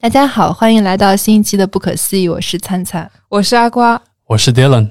大家好，欢迎来到新一期的《不可思议》，我是灿灿，我是阿瓜，我是 Dylan。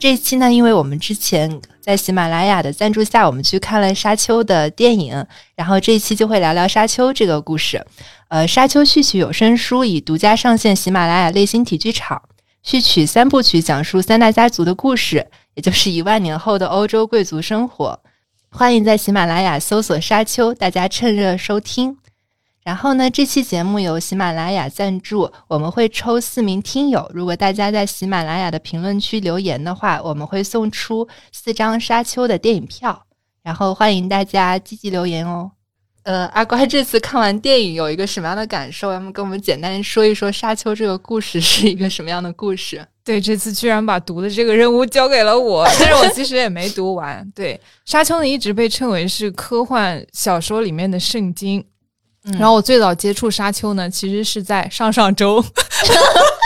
这一期呢，因为我们之前在喜马拉雅的赞助下，我们去看了《沙丘》的电影，然后这一期就会聊聊《沙丘》这个故事。呃，《沙丘》序曲有声书已独家上线喜马拉雅类型体剧场，序曲三部曲讲述三大家族的故事，也就是一万年后的欧洲贵族生活。欢迎在喜马拉雅搜索《沙丘》，大家趁热收听。然后呢，这期节目由喜马拉雅赞助，我们会抽四名听友。如果大家在喜马拉雅的评论区留言的话，我们会送出四张《沙丘》的电影票。然后欢迎大家积极留言哦。呃，阿乖这次看完电影有一个什么样的感受？要么跟我们简单说一说《沙丘》这个故事是一个什么样的故事？对，这次居然把读的这个任务交给了我，但是我其实也没读完。对，《沙丘》呢一直被称为是科幻小说里面的圣经。然后我最早接触沙丘呢，其实是在上上周。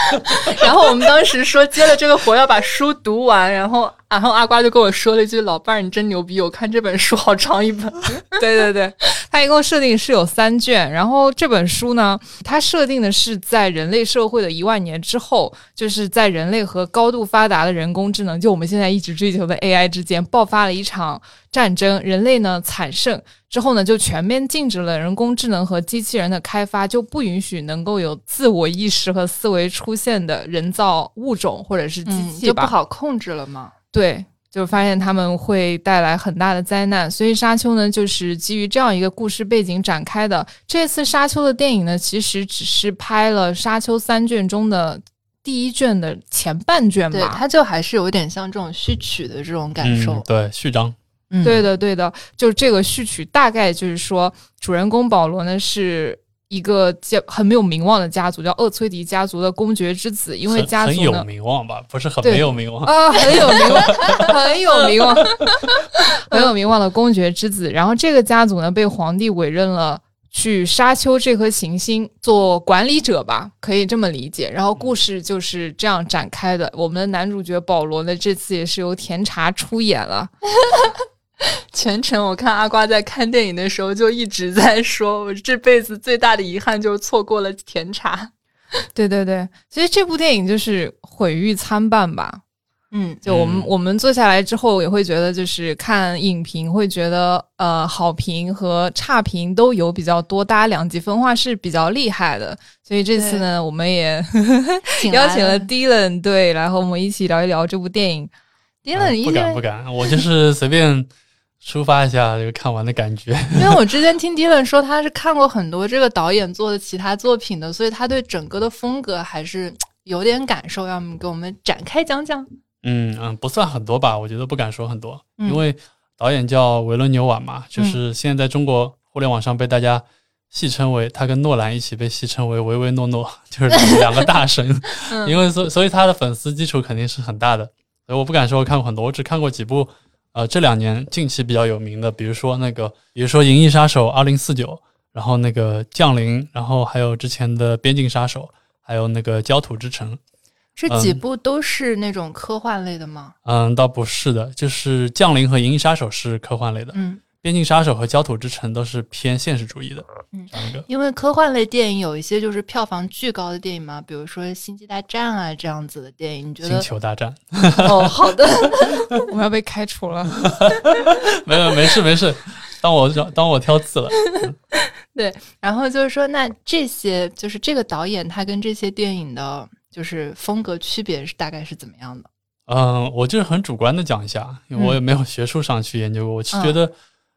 然后我们当时说接了这个活要把书读完，然后然后阿瓜就跟我说了一句：“老伴儿，你真牛逼！我看这本书好长一本。”对对对，它一共设定是有三卷。然后这本书呢，它设定的是在人类社会的一万年之后，就是在人类和高度发达的人工智能，就我们现在一直追求的 AI 之间爆发了一场战争，人类呢惨胜。之后呢，就全面禁止了人工智能和机器人的开发，就不允许能够有自我意识和思维出现的人造物种或者是机器，就不好控制了吗？对，就发现他们会带来很大的灾难。所以《沙丘》呢，就是基于这样一个故事背景展开的。这次《沙丘》的电影呢，其实只是拍了《沙丘》三卷中的第一卷的前半卷吧，它就还是有点像这种序曲的这种感受，对，序章。对的，对的，就这个序曲大概就是说，主人公保罗呢是一个家很没有名望的家族，叫厄崔迪家族的公爵之子，因为家族很有名望吧，不是很没有名望啊，很有名望，很有名望，很有名望的公爵之子。然后这个家族呢被皇帝委任了去沙丘这颗行星做管理者吧，可以这么理解。然后故事就是这样展开的。我们的男主角保罗呢，这次也是由甜茶出演了。全程我看阿瓜在看电影的时候就一直在说，我这辈子最大的遗憾就是错过了甜茶。对对对，其实这部电影就是毁誉参半吧。嗯，就我们我们坐下来之后也会觉得，就是看影评会觉得，呃，好评和差评都有比较多，大家两极分化是比较厉害的。所以这次呢，我们也邀请了 Dylan 对，然后我们一起聊一聊这部电影。Dylan 不敢不敢，我就是随便。抒发一下这个看完的感觉，因为我之前听 Dylan 说他是看过很多这个导演做的其他作品的，所以他对整个的风格还是有点感受。要么给我们展开讲讲？嗯嗯，不算很多吧，我觉得不敢说很多，因为导演叫维伦纽瓦嘛，就是现在在中国互联网上被大家戏称为他跟诺兰一起被戏称为唯唯诺诺，就是两个大神。因为所所以他的粉丝基础肯定是很大的，所以我不敢说我看过很多，我只看过几部。呃，这两年近期比较有名的，比如说那个，比如说《银翼杀手二零四九》，然后那个《降临》，然后还有之前的《边境杀手》，还有那个《焦土之城》，这几部都是那种科幻类的吗？嗯，倒不是的，就是《降临》和《银翼杀手》是科幻类的。嗯。边境杀手和焦土之城都是偏现实主义的，嗯，因为科幻类电影有一些就是票房巨高的电影嘛，比如说《星际大战》啊这样子的电影，你觉得？星球大战？哦，好的，我们要被开除了。没有，没事没事，当我当我挑刺了。对，然后就是说，那这些就是这个导演他跟这些电影的，就是风格区别是大概是怎么样的？嗯，我就是很主观的讲一下，因为我也没有学术上去研究过，我是觉得。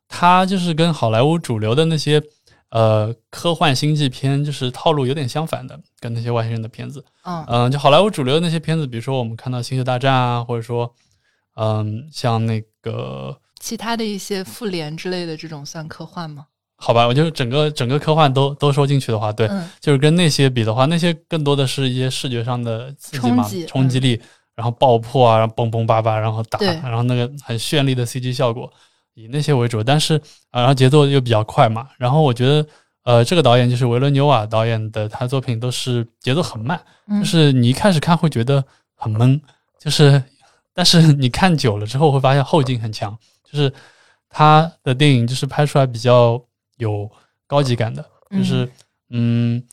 他就是跟好莱坞主流的那些呃科幻星际片，就是套路有点相反的，跟那些外星人的片子。嗯嗯，就好莱坞主流的那些片子，比如说我们看到《星球大战》啊，或者说嗯像那个其他的一些复联之类的这种算科幻吗？好吧，我就整个整个科幻都都收进去的话，对，就是跟那些比的话，那些更多的是一些视觉上的刺激嘛，冲击力。然后爆破啊，然后嘣嘣叭叭，然后打，然后那个很绚丽的 CG 效果，以那些为主。但是啊，然后节奏又比较快嘛。然后我觉得，呃，这个导演就是维伦纽瓦导演的，他作品都是节奏很慢，嗯就是你一开始看会觉得很闷，就是但是你看久了之后会发现后劲很强，就是他的电影就是拍出来比较有高级感的，就是嗯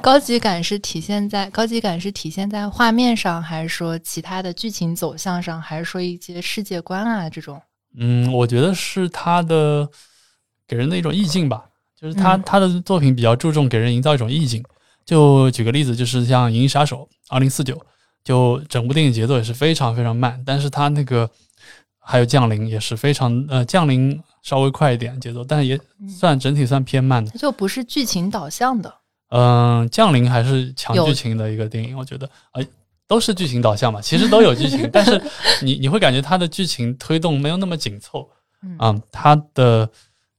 高级感是体现在高级感是体现在画面上，还是说其他的剧情走向上，还是说一些世界观啊这种？嗯，我觉得是他的给人的一种意境吧，就是他、嗯他的作品比较注重给人营造一种意境。就举个例子，就是像《银翼杀手》二零四九，就整部电影节奏也是非常非常慢，但是他那个还有降临也是非常呃降临稍微快一点节奏，但是也算整体算偏慢的。就不是剧情导向的。嗯，降临还是强剧情的一个电影，我觉得，呃，都是剧情导向嘛，其实都有剧情，但是你你会感觉它的剧情推动没有那么紧凑，嗯啊、它的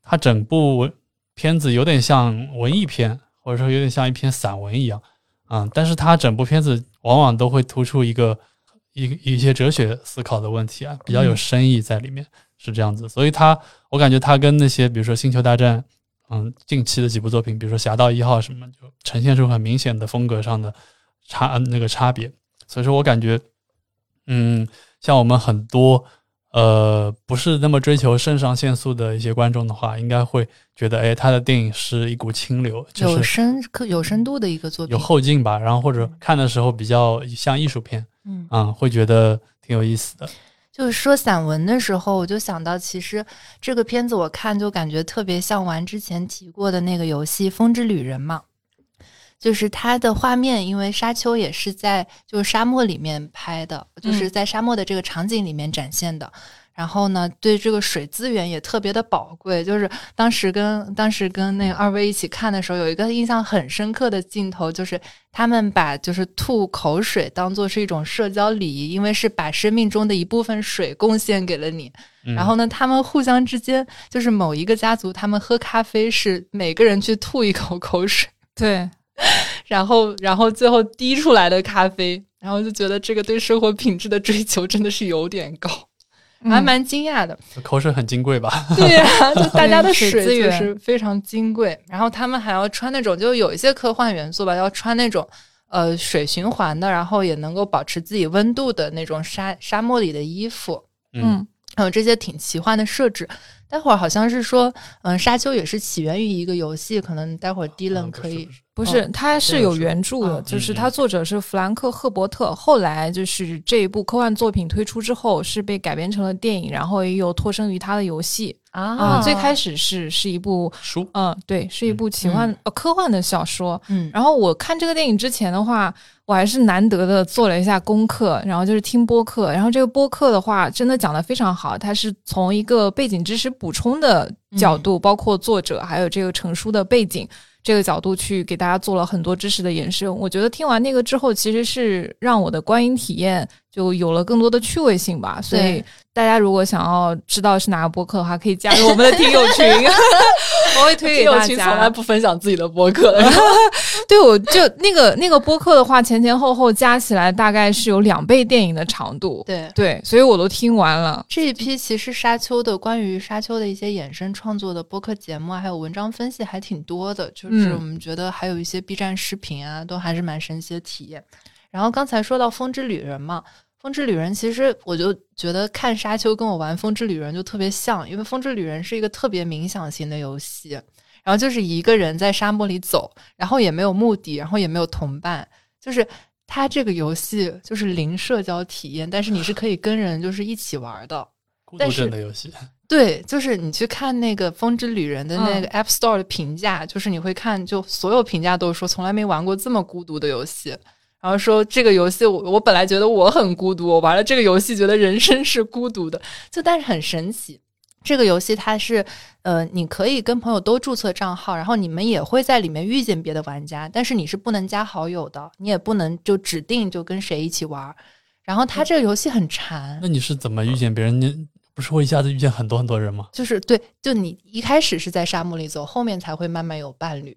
它整部片子有点像文艺片，或者说有点像一篇散文一样，啊、但是它整部片子往往都会突出一个一一些哲学思考的问题啊，比较有嗯深意在里面，是这样子，所以它我感觉它跟那些比如说《星球大战》。嗯，近期的几部作品，比如说《侠盗一号》什么，就呈现出很明显的风格上的差那个差别。所以说我感觉，嗯，像我们很多呃不是那么追求肾上腺素的一些观众的话，应该会觉得，哎，他的电影是一股清流，就有是深刻有深度的一个作品，有后劲吧。然后或者看的时候比较像艺术片，嗯，嗯，会觉得挺有意思的。就是说散文的时候，我就想到，其实这个片子我看就感觉特别像玩之前提过的那个游戏《风之旅人》嘛，就是它的画面，因为沙丘也是在就是沙漠里面拍的，就是在沙漠的这个场景里面展现的。然后呢，对这个水资源也特别的宝贵。就是当时跟当时跟那个二位一起看的时候，有一个印象很深刻的镜头，就是他们把就是吐口水当做是一种社交礼仪，因为是把生命中的一部分水贡献给了你。嗯、然后呢，他们互相之间就是某一个家族，他们喝咖啡是每个人去吐一口口水，对，然后然后最后滴出来的咖啡，然后就觉得这个对生活品质的追求真的是有点高，还嗯蛮惊讶的。口水很金贵吧？对呀、就大家的水资源是非常金贵，然后他们还要穿那种，就有一些科幻元素吧，要穿那种呃水循环的，然后也能够保持自己温度的那种沙沙漠里的衣服，嗯还有这些挺奇幻的设置。待会儿好像是说，嗯，沙丘也是起源于一个游戏，可能待会儿 Dylan 嗯可以，不是，哦它是有原著的，嗯就是嗯它作者是弗兰克·赫伯特。后来就是这一部科幻作品推出之后，是被改编成了电影，然后也有托生于他的游戏。啊嗯，最开始是是一部，书嗯，对，是一部奇幻、呃科幻的小说。嗯，然后我看这个电影之前的话，我还是难得的做了一下功课，然后就是听播客。然后这个播客的话，真的讲的非常好，它是从一个背景知识补充的角度，包括作者还有这个成书的背景这个角度去给大家做了很多知识的延伸。我觉得听完那个之后，其实是让我的观影体验就有了更多的趣味性吧。所以大家如果想要知道是哪个播客的话，可以加入我们的听友群，我会推给大听友群从来。不分享自己的播客的，对，我就那个那个播客的话，前前后后加起来大概是有两倍电影的长度。对。对，所以我都听完了。这一批其实沙丘的关于沙丘的一些衍生创作的播客节目啊，还有文章分析还挺多的，就是嗯我们觉得还有一些 B 站视频啊，都还是蛮神奇的体验。然后刚才说到《风之旅人》嘛，《风之旅人》其实我就觉得看沙丘跟我玩《风之旅人》就特别像，因为《风之旅人》是一个特别冥想型的游戏，然后就是一个人在沙漠里走，然后也没有目的，然后也没有同伴，就是。它这个游戏就是零社交体验，但是你是可以跟人就是一起玩的。孤独但是症的游戏，对，就是你去看那个《风之旅人》的那个 App Store 的评价，就是你会看，就所有评价都说从来没玩过这么孤独的游戏。然后说这个游戏我我本来觉得我很孤独，我玩了这个游戏觉得人生是孤独的，就但是很神奇。这个游戏它是，呃，你可以跟朋友都注册账号，然后你们也会在里面遇见别的玩家，但是你是不能加好友的，你也不能就指定就跟谁一起玩。然后它这个游戏很馋，那你是怎么遇见别人？你不是会一下子遇见很多很多人吗？就是对，就你一开始是在沙漠里走，后面才会慢慢有伴侣，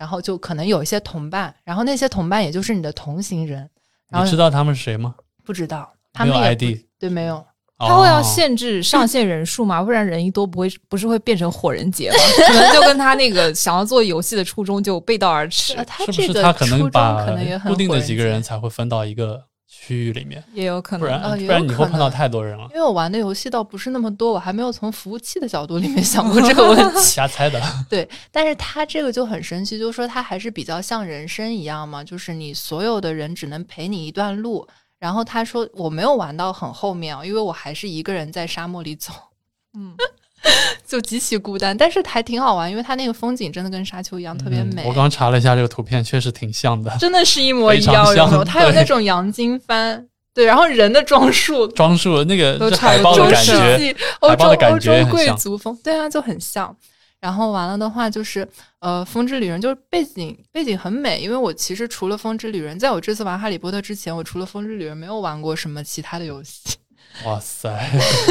然后就可能有一些同伴，然后那些同伴也就是你的同行人。然后你知道他们是谁吗？不知道，他没有们也 ID，对没有。他会要哦限制上线人数吗？不然人一多不会不是会变成火人节吗？可能就跟他那个想要做游戏的初衷就背道而驰是不这个是他可初衷能把可能也很固定的几个人才会分到一个区域里面，也有可能。不然不然你会碰到太多人了。因为我玩的游戏倒不是那么多，我还没有从服务器的角度里面想过 这个问题。瞎猜的，对，但是它这个就很神奇，就是说它还是比较像人生一样嘛，就是你所有的人只能陪你一段路。然后他说我没有玩到很后面啊，因为我还是一个人在沙漠里走，嗯，就极其孤单，但是还挺好玩，因为它那个风景真的跟沙丘一样，特别美。嗯我刚查了一下这个图片，确实挺像的，真的是一模 一样，有没有？它有那种洋金帆，对，然后人的装束 装束那个这都差不海报的中多是感觉，世纪欧洲海报的感欧洲贵族风，对啊，就很像。然后完了的话，就是呃，《风之旅人》就是背景背景很美，因为我其实除了《风之旅人》，在我这次玩《哈利波特》之前，我除了《风之旅人》没有玩过什么其他的游戏。哇塞，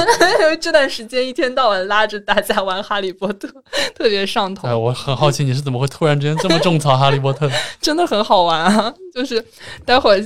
这段时间一天到晚拉着大家玩《哈利波特》，特别上头哎，。我很好奇你是怎么会突然之间这么种草哈利波特？真的很好玩啊！就是待会儿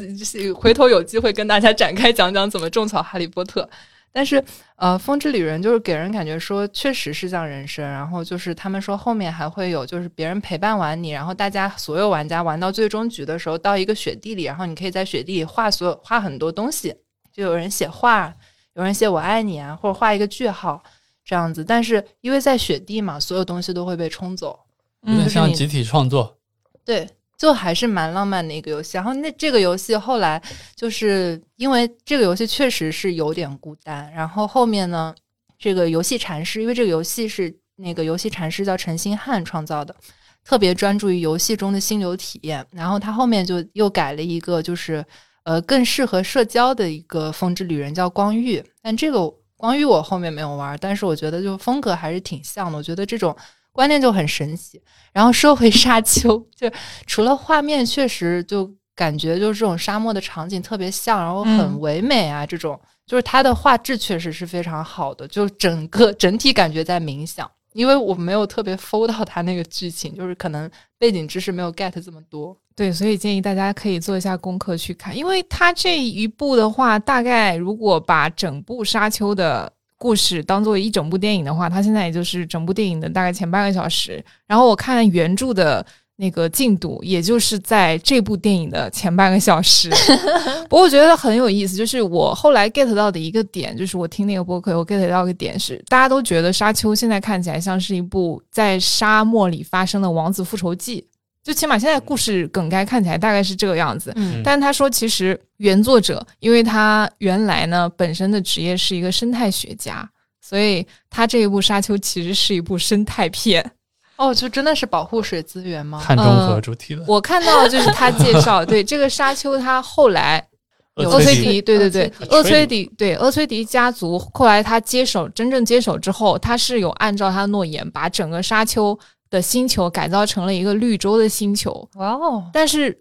回头有机会跟大家展开讲讲怎么种草哈利波特。但是呃，风之旅人就是给人感觉说确实是像人生，然后就是他们说后面还会有就是别人陪伴完你，然后大家所有玩家玩到最终局的时候，到一个雪地里，然后你可以在雪地里画所有画很多东西，就有人写画，有人写我爱你啊，或者画一个句号这样子。但是因为在雪地嘛，所有东西都会被冲走，有点像集体创作，对，就还是蛮浪漫的一个游戏。然后那这个游戏后来就是因为这个游戏确实是有点孤单，然后后面呢，这个游戏禅师，因为这个游戏是那个游戏禅师叫陈星汉创造的，特别专注于游戏中的心流体验。然后他后面就又改了一个，就是呃更适合社交的一个风之旅人，叫光遇。但这个光遇我后面没有玩，但是我觉得就风格还是挺像的。我觉得这种观念就很神奇。然后说回沙丘，就除了画面确实就感觉就是这种沙漠的场景特别像，然后很嗯唯美啊，这种就是它的画质确实是非常好的，就整个整体感觉在冥想。因为我没有特别 follow 到它那个剧情，就是可能背景知识没有 get 这么多。对，所以建议大家可以做一下功课去看，因为它这一部的话，大概如果把整部《沙丘》的故事当做一整部电影的话，它现在也就是整部电影的大概前半个小时。然后我看原著的那个进度，也就是在这部电影的前半个小时。不过我觉得很有意思，就是我后来 get 到的一个点，就是我听那个播客，我 get 到一个点是，大家都觉得《沙丘》现在看起来像是一部在沙漠里发生的王子复仇记。就起码现在故事梗概看起来大概是这个样子，嗯但他说其实原作者，因为他原来呢本身的职业是一个生态学家，所以他这一部《沙丘》其实是一部生态片。哦，就真的是保护水资源吗？碳中和主题的。我看到就是他介绍，对这个沙丘，他后来 有厄崔迪迪，对对对，厄崔迪，对厄崔迪家族，后来他接手真正接手之后，他是有按照他的诺言，把整个沙丘的星球改造成了一个绿洲的星球，哇哦，但是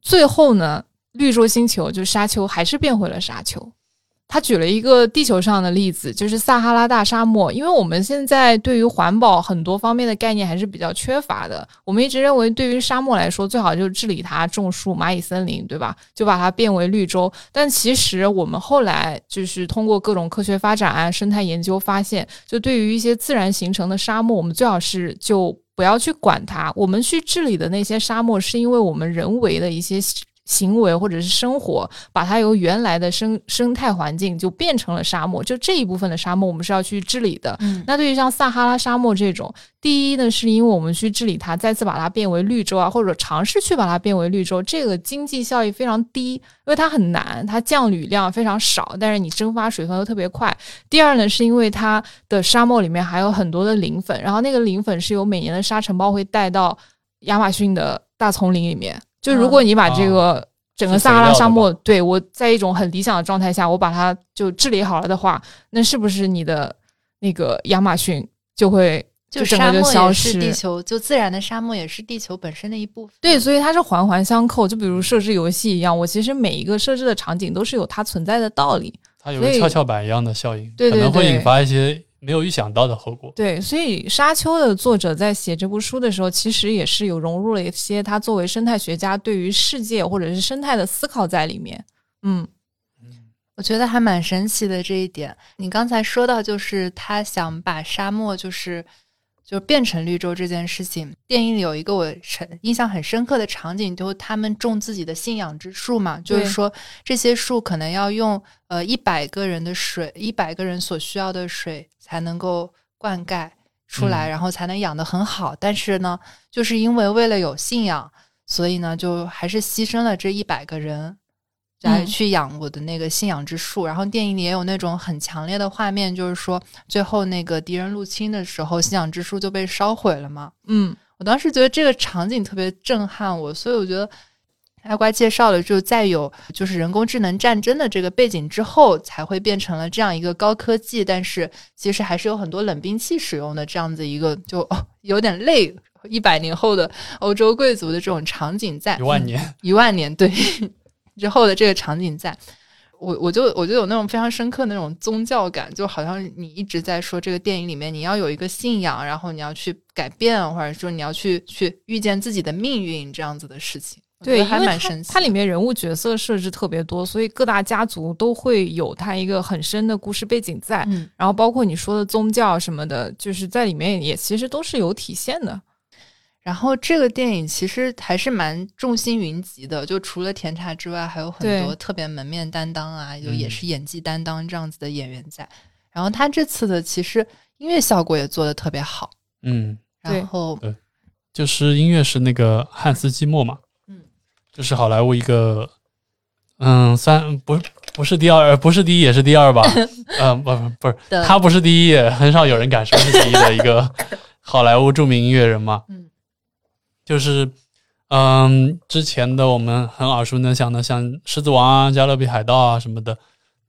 最后呢，绿洲星球就沙丘还是变回了沙丘。他举了一个地球上的例子，就是撒哈拉大沙漠。因为我们现在对于环保很多方面的概念还是比较缺乏的。我们一直认为，对于沙漠来说，最好就是治理它，种树、蚂蚁森林，对吧？就把它变为绿洲。但其实我们后来就是通过各种科学发展啊、生态研究发现，就对于一些自然形成的沙漠，我们最好是就不要去管它。我们去治理的那些沙漠，是因为我们人为的一些行为或者是生活，把它由原来的生生态环境就变成了沙漠。就这一部分的沙漠，我们是要去治理的。嗯那对于像撒哈拉沙漠这种，第一呢，是因为我们去治理它，再次把它变为绿洲啊，或者尝试去把它变为绿洲，这个经济效益非常低，因为它很难，它降雨量非常少，但是你蒸发水分又特别快。第二呢，是因为它的沙漠里面还有很多的磷粉，然后那个磷粉是由每年的沙尘暴会带到亚马逊的大丛林里面。就如果你把这个整个撒哈拉沙漠，对我在一种很理想的状态下，我把它就治理好了的话，那是不是你的那个亚马逊就会就整个就沙漠消失？也是地球，就自然的沙漠也是地球本身的一部分。对，所以它是环环相扣。就比如设置游戏一样，我其实每一个设置的场景都是有它存在的道理。它有个跷跷板一样的效应，对对可能会引发一些没有预想到的后果。对，所以《沙丘》的作者在写这部书的时候，其实也是有融入了一些他作为生态学家对于世界或者是生态的思考在里面。嗯，我觉得还蛮神奇的这一点。你刚才说到，就是他想把沙漠就是就变成绿洲这件事情。电影里有一个我印象很深刻的场景，就是他们种自己的信仰之树嘛，就是说这些树可能要用呃一百个人的水，一百个人所需要的水才能够灌溉出来，然后才能养得很好。但是呢，就是因为为了有信仰，所以呢，就还是牺牲了这一百个人。来去养我的那个信仰之树，然后电影里也有那种很强烈的画面，就是说最后那个敌人入侵的时候，信仰之树就被烧毁了嘛。嗯，我当时觉得这个场景特别震撼我，所以我觉得阿瓜介绍了，就在有就是人工智能战争的这个背景之后，才会变成了这样一个高科技，但是其实还是有很多冷兵器使用的这样子一个，就有点累一百年后的欧洲贵族的这种场景在一万年，一万年对。之后的这个场景，在我我就我就有那种非常深刻那种宗教感，就好像你一直在说这个电影里面你要有一个信仰，然后你要去改变，或者说你要去去遇见自己的命运这样子的事情。对，还蛮神奇。它里面人物角色设置特别多，所以各大家族都会有它一个很深的故事背景在。嗯，然后包括你说的宗教什么的，就是在里面也其实都是有体现的。然后这个电影其实还是蛮众星云集的，就除了甜茶之外，还有很多特别门面担当啊，就也是演技担当这样子的演员在。然后他这次的其实音乐效果也做的特别好，嗯，然后对，就是音乐是那个汉斯季默嘛，嗯，就是好莱坞一个，嗯，三不不是第二，不是第一也是第二吧？嗯，不不不是，他不是第一，很少有人敢说是第一的一个 好莱坞著名音乐人嘛，嗯。就是，嗯，之前的我们很耳熟能详的，像《狮子王》啊、《加勒比海盗》啊什么的，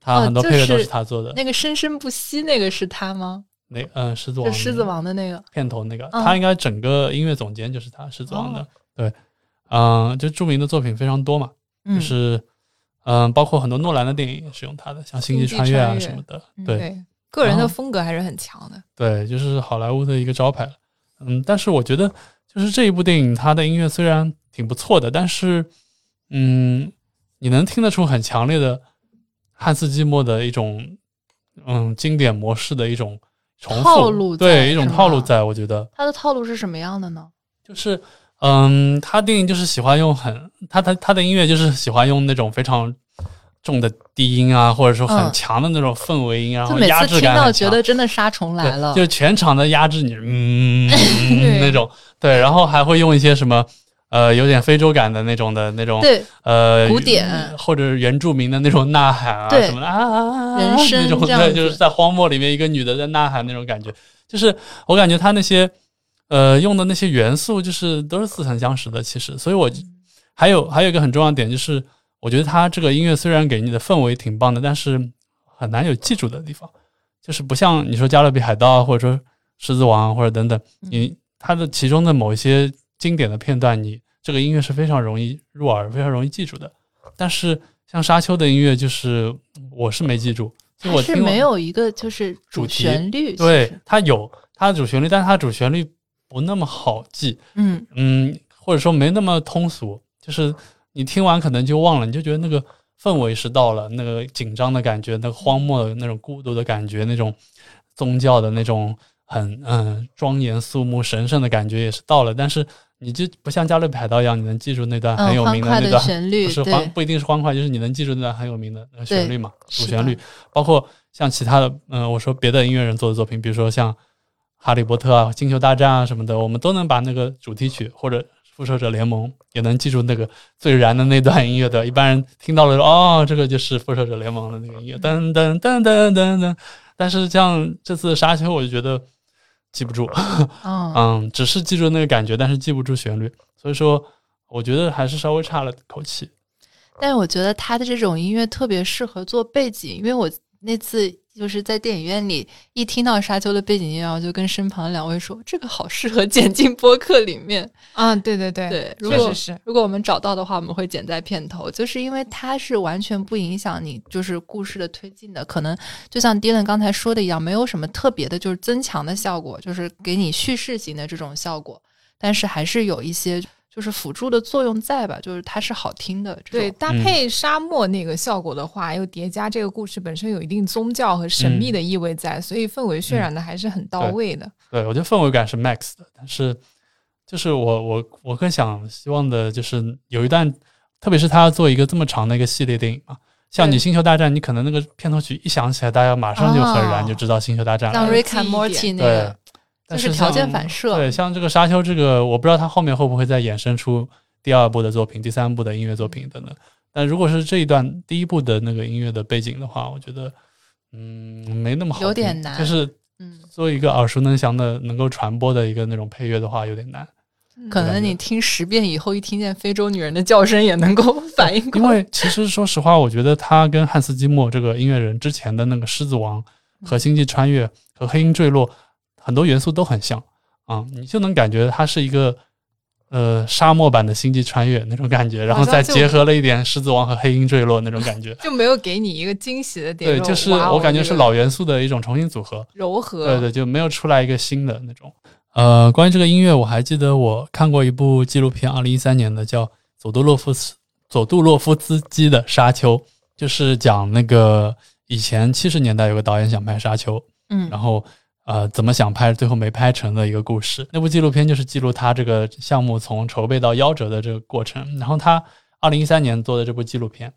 他很多配乐都是他做的。那个生生不息，那个是他吗？那嗯，《狮子王》狮子王的那个片头那个，他应该整个音乐总监就是他，《狮子王》的。对，嗯，就著名的作品非常多嘛，就是嗯，包括很多诺兰的电影也是用他的，像《星际穿越》啊什么的。对，个人的风格还是很强的。对，就是好莱坞的一个招牌。嗯，但是我觉得。就是这一部电影，它的音乐虽然挺不错的，但是，嗯，你能听得出很强烈的汉斯季默的一种，嗯，经典模式的一种重复套路，对，一种套路，在我觉得他的套路是什么样的呢？就是，嗯，他电影就是喜欢用很，他他他的音乐就是喜欢用那种非常。重的低音啊，或者说很强的那种氛围音，然后压制感听到觉得真的杀虫来了，就全场的压制你，嗯，那种。对，然后还会用一些什么呃有点非洲感的那种的那种对。呃古典。或者原住民的那种呐喊啊什么的啊人声那种对，就是在荒漠里面一个女的在呐喊那种感觉，就是我感觉他那些呃用的那些元素就是都是似曾相识的，其实，所以我还有还有一个很重要的点就是。我觉得他这个音乐虽然给你的氛围挺棒的，但是很难有记住的地方，就是不像你说《加勒比海盗》或者说《狮子王》或者等等，你它的其中的某一些经典的片段，你这个音乐是非常容易入耳、非常容易记住的。但是像《沙丘》的音乐，就是我是没记住，我是没有一个就是主旋律，对它有它的主旋律，但是它主旋律不那么好记，嗯嗯，或者说没那么通俗，就是。你听完可能就忘了，你就觉得那个氛围是到了，那个紧张的感觉，那个荒漠的那种孤独的感觉，那种宗教的那种很嗯庄严肃穆神圣的感觉也是到了。但是你就不像《加勒比海盗》一样，你能记住那段很有名的那段旋律，不是欢不一定是欢快，就是你能记住那段很有名的那个旋律嘛，主旋律。包括像其他的嗯，我说别的音乐人做的作品，比如说像《哈利波特》啊、《星球大战》啊什么的，我们都能把那个主题曲或者。复仇者联盟也能记住那个最燃的那段音乐的，一般人听到了说哦，这个就是复仇者联盟的那个音乐，噔噔噔噔噔噔。但是像这次沙丘，我就觉得记不住，嗯，只是记住那个感觉，但是记不住旋律，所以说我觉得还是稍微差了口气。但是我觉得他的这种音乐特别适合做背景，因为我那次。就是在电影院里一听到沙丘的背景音乐，我就跟身旁的两位说：“这个好适合剪进播客里面。”啊，对对对对，如果是如果我们找到的话，我们会剪在片头，就是因为它是完全不影响你就是故事的推进的。可能就像迪伦刚才说的一样，没有什么特别的，就是增强的效果，就是给你叙事型的这种效果。但是还是有一些就是辅助的作用在吧，就是它是好听的。对，搭配沙漠那个效果的话，又叠加这个故事本身有一定宗教和神秘的意味在，所以氛围渲染的还是很到位的。对我觉得氛围感是 max 的，但是就是我我我更想希望的就是有一段，特别是他要做一个这么长的一个系列电影嘛。像你《星球大战》，你可能那个片头曲一响起来，大家马上就很燃，哦就知道《星球大战》了。像对 Rick and Morty 那个，，但就是条件反射对，像这个《沙丘》这个，我不知道它后面会不会再衍生出第二部的作品、第三部的音乐作品等等。但如果是这一段第一部的那个音乐的背景的话，我觉得，嗯，没那么好，有点难就是嗯，做一个耳熟能详的、能够传播的一个那种配乐的话，有点难。可能你听十遍以后，一听见非洲女人的叫声，也能够 反应过来。因为其实说实话，我觉得他跟汉斯季默这个音乐人之前的那个《狮子王》和《星际穿越》和《黑鹰坠落》很多元素都很像啊、你就能感觉它是一个呃沙漠版的《星际穿越》那种感觉，然后再结合了一点《狮子王》和《黑鹰坠落》那种感觉。就没有给你一个惊喜的点。对，就是我感觉是老元素的一种重新组合。柔和。对对，就没有出来一个新的那种。呃，关于这个音乐，我还记得我看过一部纪录片，二零一三年的，叫《佐杜洛夫斯佐杜洛夫斯基的沙丘》，就是讲那个以前七十年代有个导演想拍沙丘，嗯然后呃怎么想拍，最后没拍成的一个故事。那部纪录片就是记录他这个项目从筹备到夭折的这个过程。然后他二零一三年做的这部纪录片，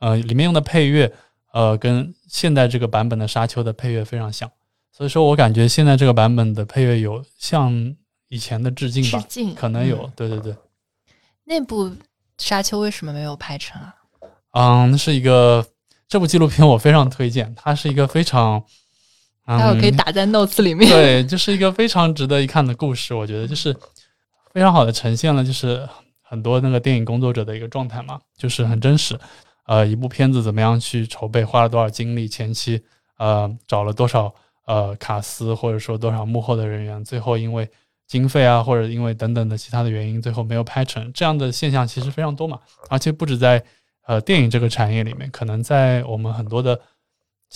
呃，里面用的配乐，呃，跟现在这个版本的沙丘的配乐非常像。所以说我感觉现在这个版本的配乐有向以前的致敬吧，致敬可能有，嗯对对对，那部《沙丘》为什么没有拍成啊？嗯，那是一个这部纪录片我非常推荐，它是一个非常，嗯，待会儿可以打在 notes 里面。对，就是一个非常值得一看的故事，我觉得就是非常好的呈现了，就是很多那个电影工作者的一个状态嘛，就是很真实。呃，一部片子怎么样去筹备，花了多少精力，前期呃找了多少呃卡司，或者说多少幕后的人员，最后因为经费啊，或者因为等等的其他的原因，最后没有拍成，这样的现象其实非常多嘛，而且不止在呃电影这个产业里面，可能在我们很多的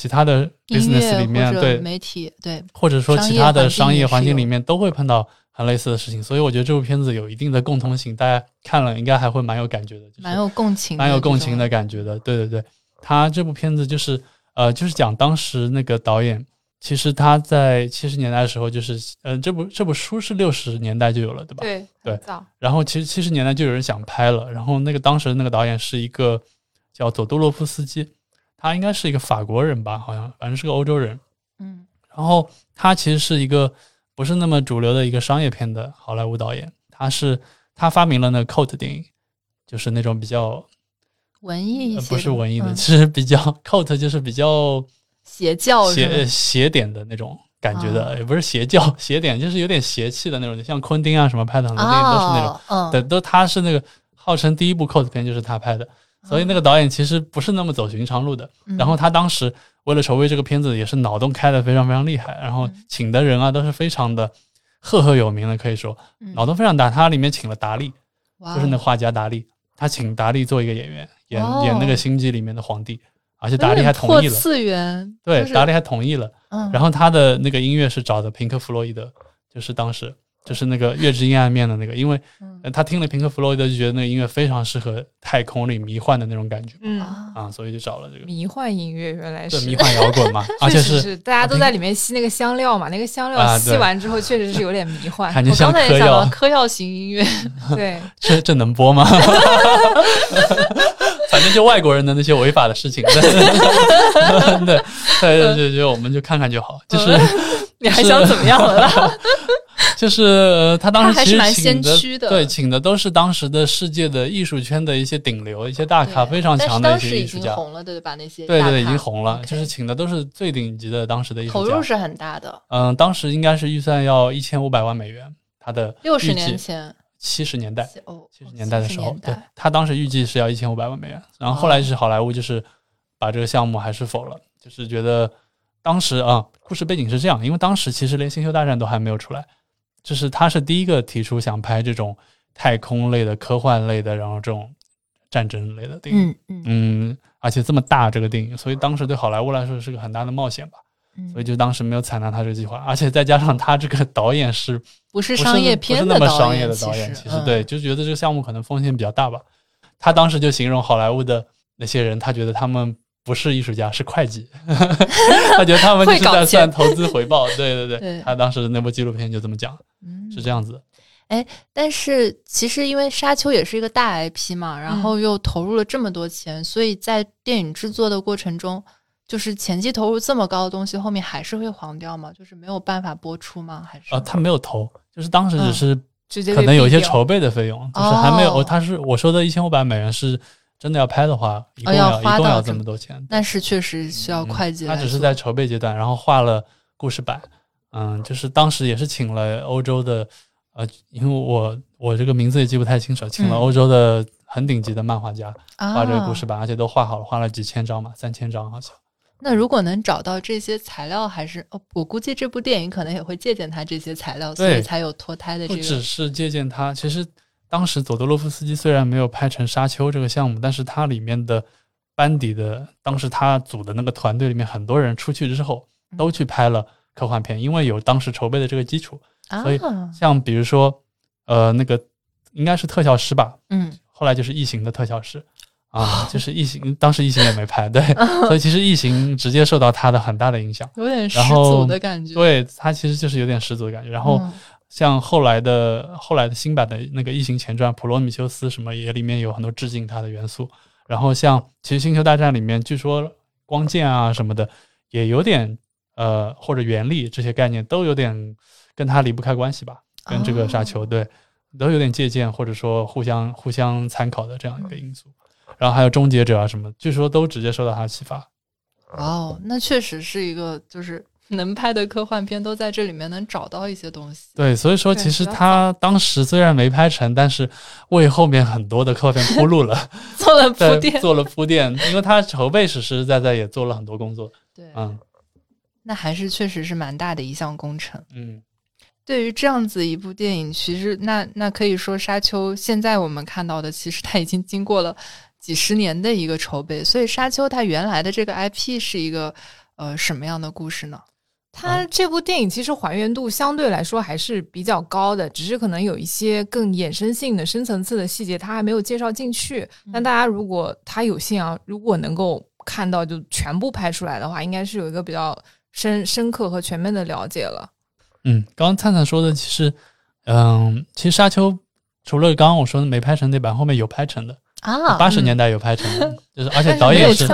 其他的 business 里面，对媒体，对，或者说其他的商业环境里面都会碰到很类似的事情，所以我觉得这部片子有一定的共通性，大家看了应该还会蛮有感觉的，就是蛮有共情，蛮有共情的。感觉的。对对对，他这部片子就是呃，就是讲当时那个导演，其实他在七十年代的时候，就是呃，这部这部书是六十年代就有了，对吧？对对早然后其实七十年代就有人想拍了，然后那个当时那个导演是一个叫佐多洛夫斯基，他应该是一个法国人吧，好像反正是个欧洲人。嗯。然后他其实是一个不是那么主流的一个商业片的好莱坞导演，他是他发明了那个 cult 电影，就是那种比较、文艺一呃、些的，不是文艺的，嗯是比较 cult 就是比较邪教是邪邪点的那种感觉的，哦也不是邪教 邪点，就是有点邪气的那种，像昆汀啊什么拍的很多电影都是那种，对，都他是那个号称第一部 cult 片就是他拍的，所以那个导演其实不是那么走寻常路的。嗯然后他当时为了筹备这个片子，也是脑洞开的非常非常厉害，然后嗯请的人啊都是非常的赫赫有名的，可以说嗯脑洞非常大。他里面请了达利，哇就是那画家达利，他请达利做一个演员，演哦演那个星际里面的皇帝，而且达利还同意了，次元，对达利还同意了。嗯，然后他的那个音乐是找的平克·弗洛伊德，就是当时就是那个《月之阴暗面》的那个，因为他听了平克·弗洛伊德就觉得那个音乐非常适合太空里迷幻的那种感觉。嗯，啊啊，所以就找了这个。迷幻音乐原来是。对迷幻摇滚嘛，而且确实。是是大家都在里面吸那个香料嘛，那个香料吸完之后确实是有点迷幻。感觉像我刚才也想到，嗑药。型音乐，对，这这能播吗？反正就外国人的那些违法的事情，对。对对对我们就看看就好。就是你还想怎么样了？啦？就是呃他当时其实请的的对，请的都是当时的世界的艺术圈的一些顶流、一些大咖，非常强的一些艺术家。经红了，对吧？那些对对，已经红了，就是请的都是最顶级的当时的艺术家。投入是很大的，嗯，当时应该是预算要一千五百万美元，他的六十年前，七十年代。哦，七十年代的时候，对他当时预计是要一千五百万美元，然后后来是好莱坞就是把这个项目还是否了，就是觉得当时啊，故事背景是这样，因为当时其实连星球大战都还没有出来，就是他是第一个提出想拍这种太空类的、科幻类的，然后这种战争类的电影，嗯嗯嗯，而且这么大这个电影，所以当时对好莱坞来说是个很大的冒险吧。嗯所以就当时没有采纳他这个计划，而且再加上他这个导演是不是商业片的不是那么商，业的导演，其实嗯对，就觉得这个项目可能风险比较大吧。他当时就形容好莱坞的那些人，他觉得他们不是艺术家，是会计，他觉得他们就是在算投资回报。对对对，对他当时的那部纪录片就这么讲，嗯是这样子哎。但是其实因为《沙丘》也是一个大 IP 嘛，然后又投入了这么多钱，所以在电影制作的过程中，就是前期投入这么高的东西，后面还是会黄掉吗？就是没有办法播出吗？还是呃，他没有投，就是当时只是直接可能有一些筹备的费用，就是还没有。哦他是我说的一千五百美元是真的要拍的话，一共哦要要、一共要这么多钱。但是确实需要会计嗯、他只是在筹备阶段，然后画了故事版，嗯，就是当时也是请了欧洲的，呃，因为我我这个名字也记不太清楚，请了嗯欧洲的很顶级的漫画家啊画这个故事版，而且都画好了，画了几千张嘛，三千张好像。那如果能找到这些材料，还是哦，我估计这部电影可能也会借鉴他这些材料，所以才有脱胎的不这个。只是借鉴他，其实当时佐德洛夫斯基虽然没有拍成《沙丘》这个项目，但是他里面的班底的，当时他组的那个团队里面很多人出去之后嗯都去拍了科幻片，因为有当时筹备的这个基础。所以啊，像比如说，呃，那个应该是特效师吧，嗯，后来就是异形的特效师啊，就是异形，当时异形也没拍，对，所以其实异形直接受到他的很大的影响。有点十足的感觉。对他其实就是有点十足的感觉。然后嗯像后来的后来的新版的那个《异形前传》《普罗米修斯》什么也里面有很多致敬它的元素。然后像其实《星球大战》里面，据说光剑啊什么的也有点呃或者原力这些概念都有点跟它离不开关系吧，跟这个沙丘、哦对都有点借鉴或者说互相互相参考的这样一个因素。然后还有终结者啊什么，据说都直接受到它启发。哦，那确实是一个就是 能拍的科幻片都在这里面能找到一些东西。对，所以说其实他当时虽然没拍成，但是为后面很多的科幻片铺路了，做了铺，垫，做了铺垫，因为他筹备实实在在也做了很多工作。对，嗯那还是确实是蛮大的一项工程。嗯，对于这样子一部电影，其实那那可以说《沙丘》现在我们看到的，其实它已经经过了几十年的一个筹备。所以《沙丘》它原来的这个 IP 是一个呃什么样的故事呢？它这部电影其实还原度相对来说还是比较高的，只是可能有一些更衍生性的、深层次的细节，它还没有介绍进去。但大家如果他有幸啊，如果能够看到就全部拍出来的话，应该是有一个比较深深刻和全面的了解了。嗯，刚刚灿灿说的，其实，嗯，其实《沙丘》除了刚刚我说的没拍成那版，后面有拍成的，啊，八十年代有拍成的，就是而且导演是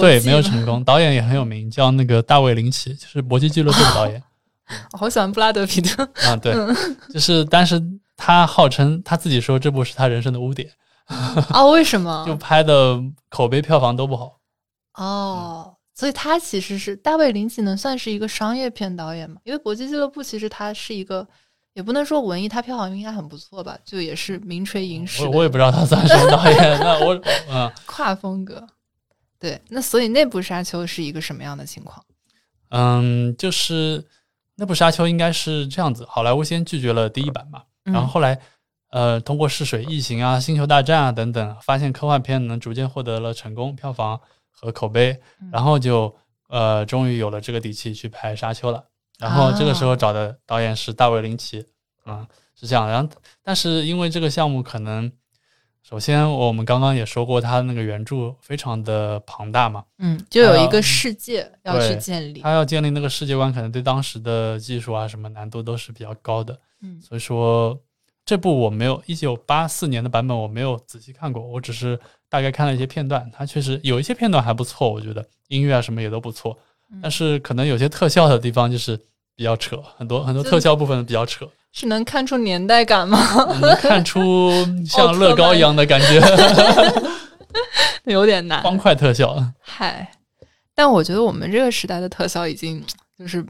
对没有成功，导演也很有名，叫那个大卫林奇，就是《搏击俱乐部》的导演。我好喜欢布拉德皮特。啊，对，就是，但是他号称他自己说这部是他人生的污点，啊，为什么？就拍的口碑票房都不好。哦，所以他其实是大卫林奇能算是一个商业片导演吗？因为《搏击俱乐部》其实他是一个，也不能说文艺，他票房应该很不错吧？就也是名垂影史我我也不知道他算什么导演，那我嗯 跨风格。对，那所以那部《沙丘》是一个什么样的情况？嗯，就是那部《沙丘》应该是这样子，好莱坞先拒绝了第一版嘛，嗯然后后来呃通过试水《异形》啊、《星球大战》啊等等，发现科幻片能逐渐获得了成功，票房和口碑，嗯然后就呃终于有了这个底气去拍《沙丘》了。然后这个时候找的导演是大卫林奇，啊、是这样。然后但是因为这个项目可能，首先我们刚刚也说过，它那个原著非常的庞大嘛，嗯，就有一个世界要去建立。他要建立那个世界观，可能对当时的技术啊什么难度都是比较高的。嗯所以说这部我没有一九八四年的版本我没有仔细看过，我只是大概看了一些片段。它确实有一些片段还不错，我觉得音乐啊什么也都不错，嗯但是可能有些特效的地方就是比较扯，很多很多特效部分比较扯，是能看出年代感吗？能看出 像乐高一样的感觉，有点难。方块特效。嗨，但我觉得我们这个时代的特效已经就是，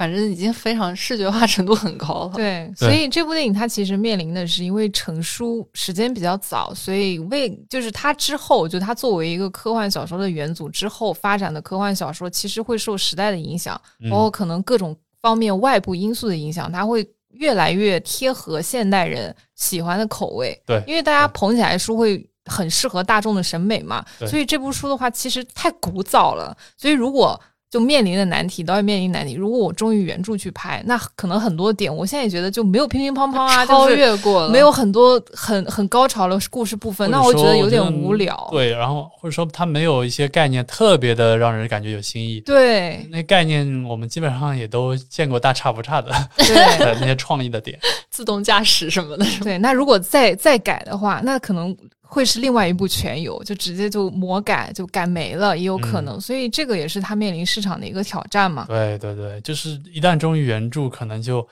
反正已经非常视觉化程度很高了。对，所以这部电影它其实面临的是，因为成书时间比较早，所以为就是它之后，就它作为一个科幻小说的元祖之后发展的科幻小说，其实会受时代的影响，嗯。包括可能各种方面外部因素的影响，它会越来越贴合现代人喜欢的口味。对。因为大家捧起来书会很适合大众的审美嘛，对。所以这部书的话其实太古早了，所以如果就面临的难题，导演面临难题。如果我忠于原著去拍，那可能很多点，我现在也觉得就没有乒乒乓乓啊，超越过了，没有很多很很高潮的故事部分，那我觉得有点无聊。对，然后或者说它没有一些概念特别的让人感觉有新意。对那概念我们基本上也都见过大差不差的对 那些创意的点。自动驾驶什么的。对，那如果再再改的话，那可能会是另外一部全游，就直接就魔改就改没了，也有可能。所以这个也是他面临市场的一个挑战嘛。对对对，就是一旦忠于原著，可能就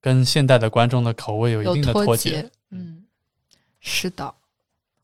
跟现代的观众的口味有一定的脱脱节。节，嗯，是的，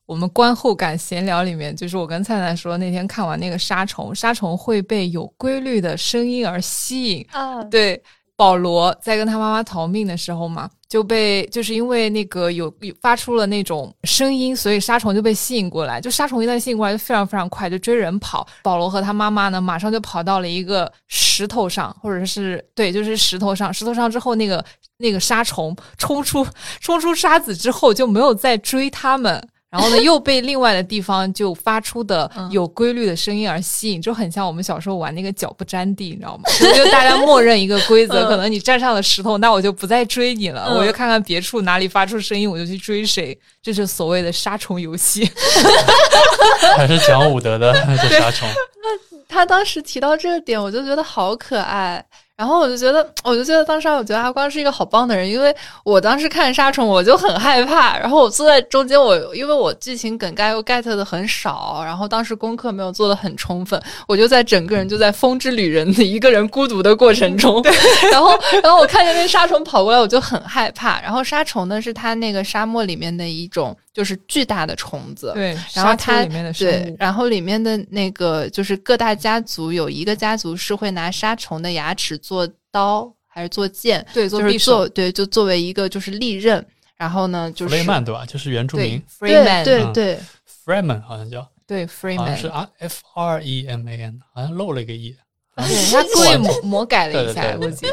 我们观后感闲聊里面，就是我跟灿灿说，那天看完那个杀虫，杀虫会被有规律的声音而吸引。啊，对，保罗在跟他妈妈逃命的时候嘛，就被就是因为那个有有发出了那种声音，所以沙虫就被吸引过来。就沙虫一旦吸引过来，就非常非常快，就追人跑。保罗和他妈妈呢，马上就跑到了一个石头上，或者是对，就是石头上。石头上之后，那个那个沙虫冲出冲出沙子之后，就没有再追他们。然后呢，又被另外的地方就发出的嗯有规律的声音而吸引，就很像我们小时候玩那个脚不沾地，你知道吗？就 就大家默认一个规则，嗯可能你站上了石头，那我就不再追你了，嗯我就看看别处哪里发出声音，我就去追谁。这是所谓的杀虫游戏。还是讲武德的这杀虫，那他当时提到这个点，我就觉得好可爱。然后我就觉得，我就觉得当时我觉得阿光是一个好棒的人，因为我当时看杀虫我就很害怕，然后我坐在中间，我因为我剧情梗概又 get 的很少，然后当时功课没有做的很充分，我就在整个人就在风之旅人的一个人孤独的过程中，然后然后我看见那杀虫跑过来，我就很害怕。然后杀虫呢是它那个沙漠里面的一种就是巨大的虫子，对，然后它里面的，，对然后里面的那个就是各大家族有一个家族是会拿杀虫的牙齿做刀还是做剑，对，做就是做对，就作为一个就是利刃。然后呢，就弗是雷曼对吧？就是原住民对 Freeman，嗯对对 Freeman 好像叫，对 Freeman，啊 F R E M A N，好像漏了一个 E。对他 故意魔魔改了一下，对对对估计。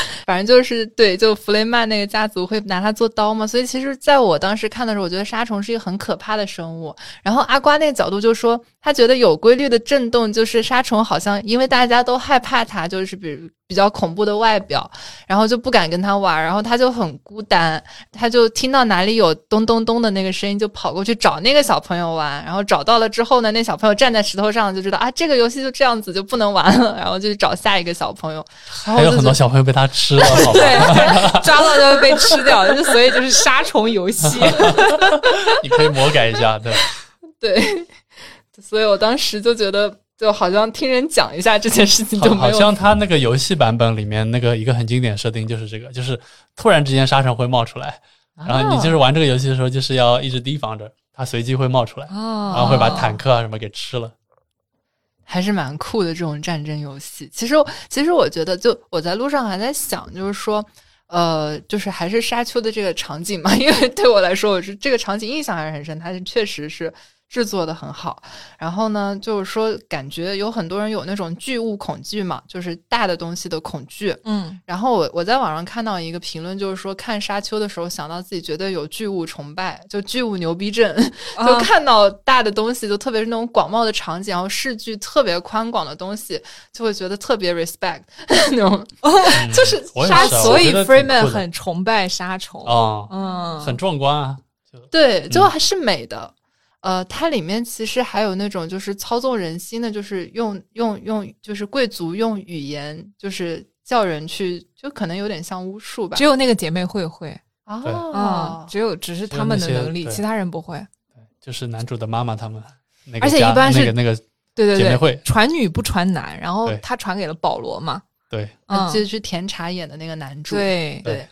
反正就是对，就弗雷曼那个家族会拿它做刀嘛，所以其实在我当时看的时候，我觉得沙虫是一个很可怕的生物。然后阿瓜那个角度就说，他觉得有规律的震动就是沙虫，好像因为大家都害怕它，就是比如比较恐怖的外表，然后就不敢跟他玩，然后他就很孤单，他就听到哪里有咚咚咚的那个声音，就跑过去找那个小朋友玩，然后找到了之后呢，那小朋友站在石头上，就知道啊，这个游戏就这样子就不能玩了，然后就去找下一个小朋友，然后还有很多小朋友被他吃了，对，抓到就会被吃掉，就所以就是杀虫游戏。你可以魔改一下，对。对，所以我当时就觉得，就好像听人讲一下这件事情就好，好像他那个游戏版本里面那个一个很经典设定就是这个，就是突然之间沙尘会冒出来，然后你就是玩这个游戏的时候，就是要一直提防着它随机会冒出来，哦然后会把坦克啊什么给吃了。还是蛮酷的这种战争游戏。其实，其实我觉得，就我在路上还在想，就是说。呃，就是还是沙丘的这个场景嘛，因为对我来说，我是这个场景印象还是很深，它是确实是制作的很好。然后呢，就是说感觉有很多人有那种巨物恐惧嘛，就是大的东西的恐惧。嗯，然后我我在网上看到一个评论，就是说看沙丘的时候想到自己觉得有巨物崇拜，就巨物牛逼症，就啊看到大的东西，就特别是那种广袤的场景，然后视距特别宽广的东西，就会觉得特别 respect 那种。嗯就是杀，我也是啊所以 Freeman 很崇拜沙虫。哦，嗯，很壮观啊。对，就嗯还是美的。呃，它里面其实还有那种就是操纵人心的，就是用用用，就是贵族用语言，就是叫人去，就可能有点像巫术吧。只。有那个姐妹会会啊哦，，只有只是他们的能力，其他人不会。对就是男主的妈妈他们那个而且一般是那个那个对对对，姐妹会，传女不传男，然后他传给了保罗嘛。对，嗯，就是甜茶演的那个男主，对。对，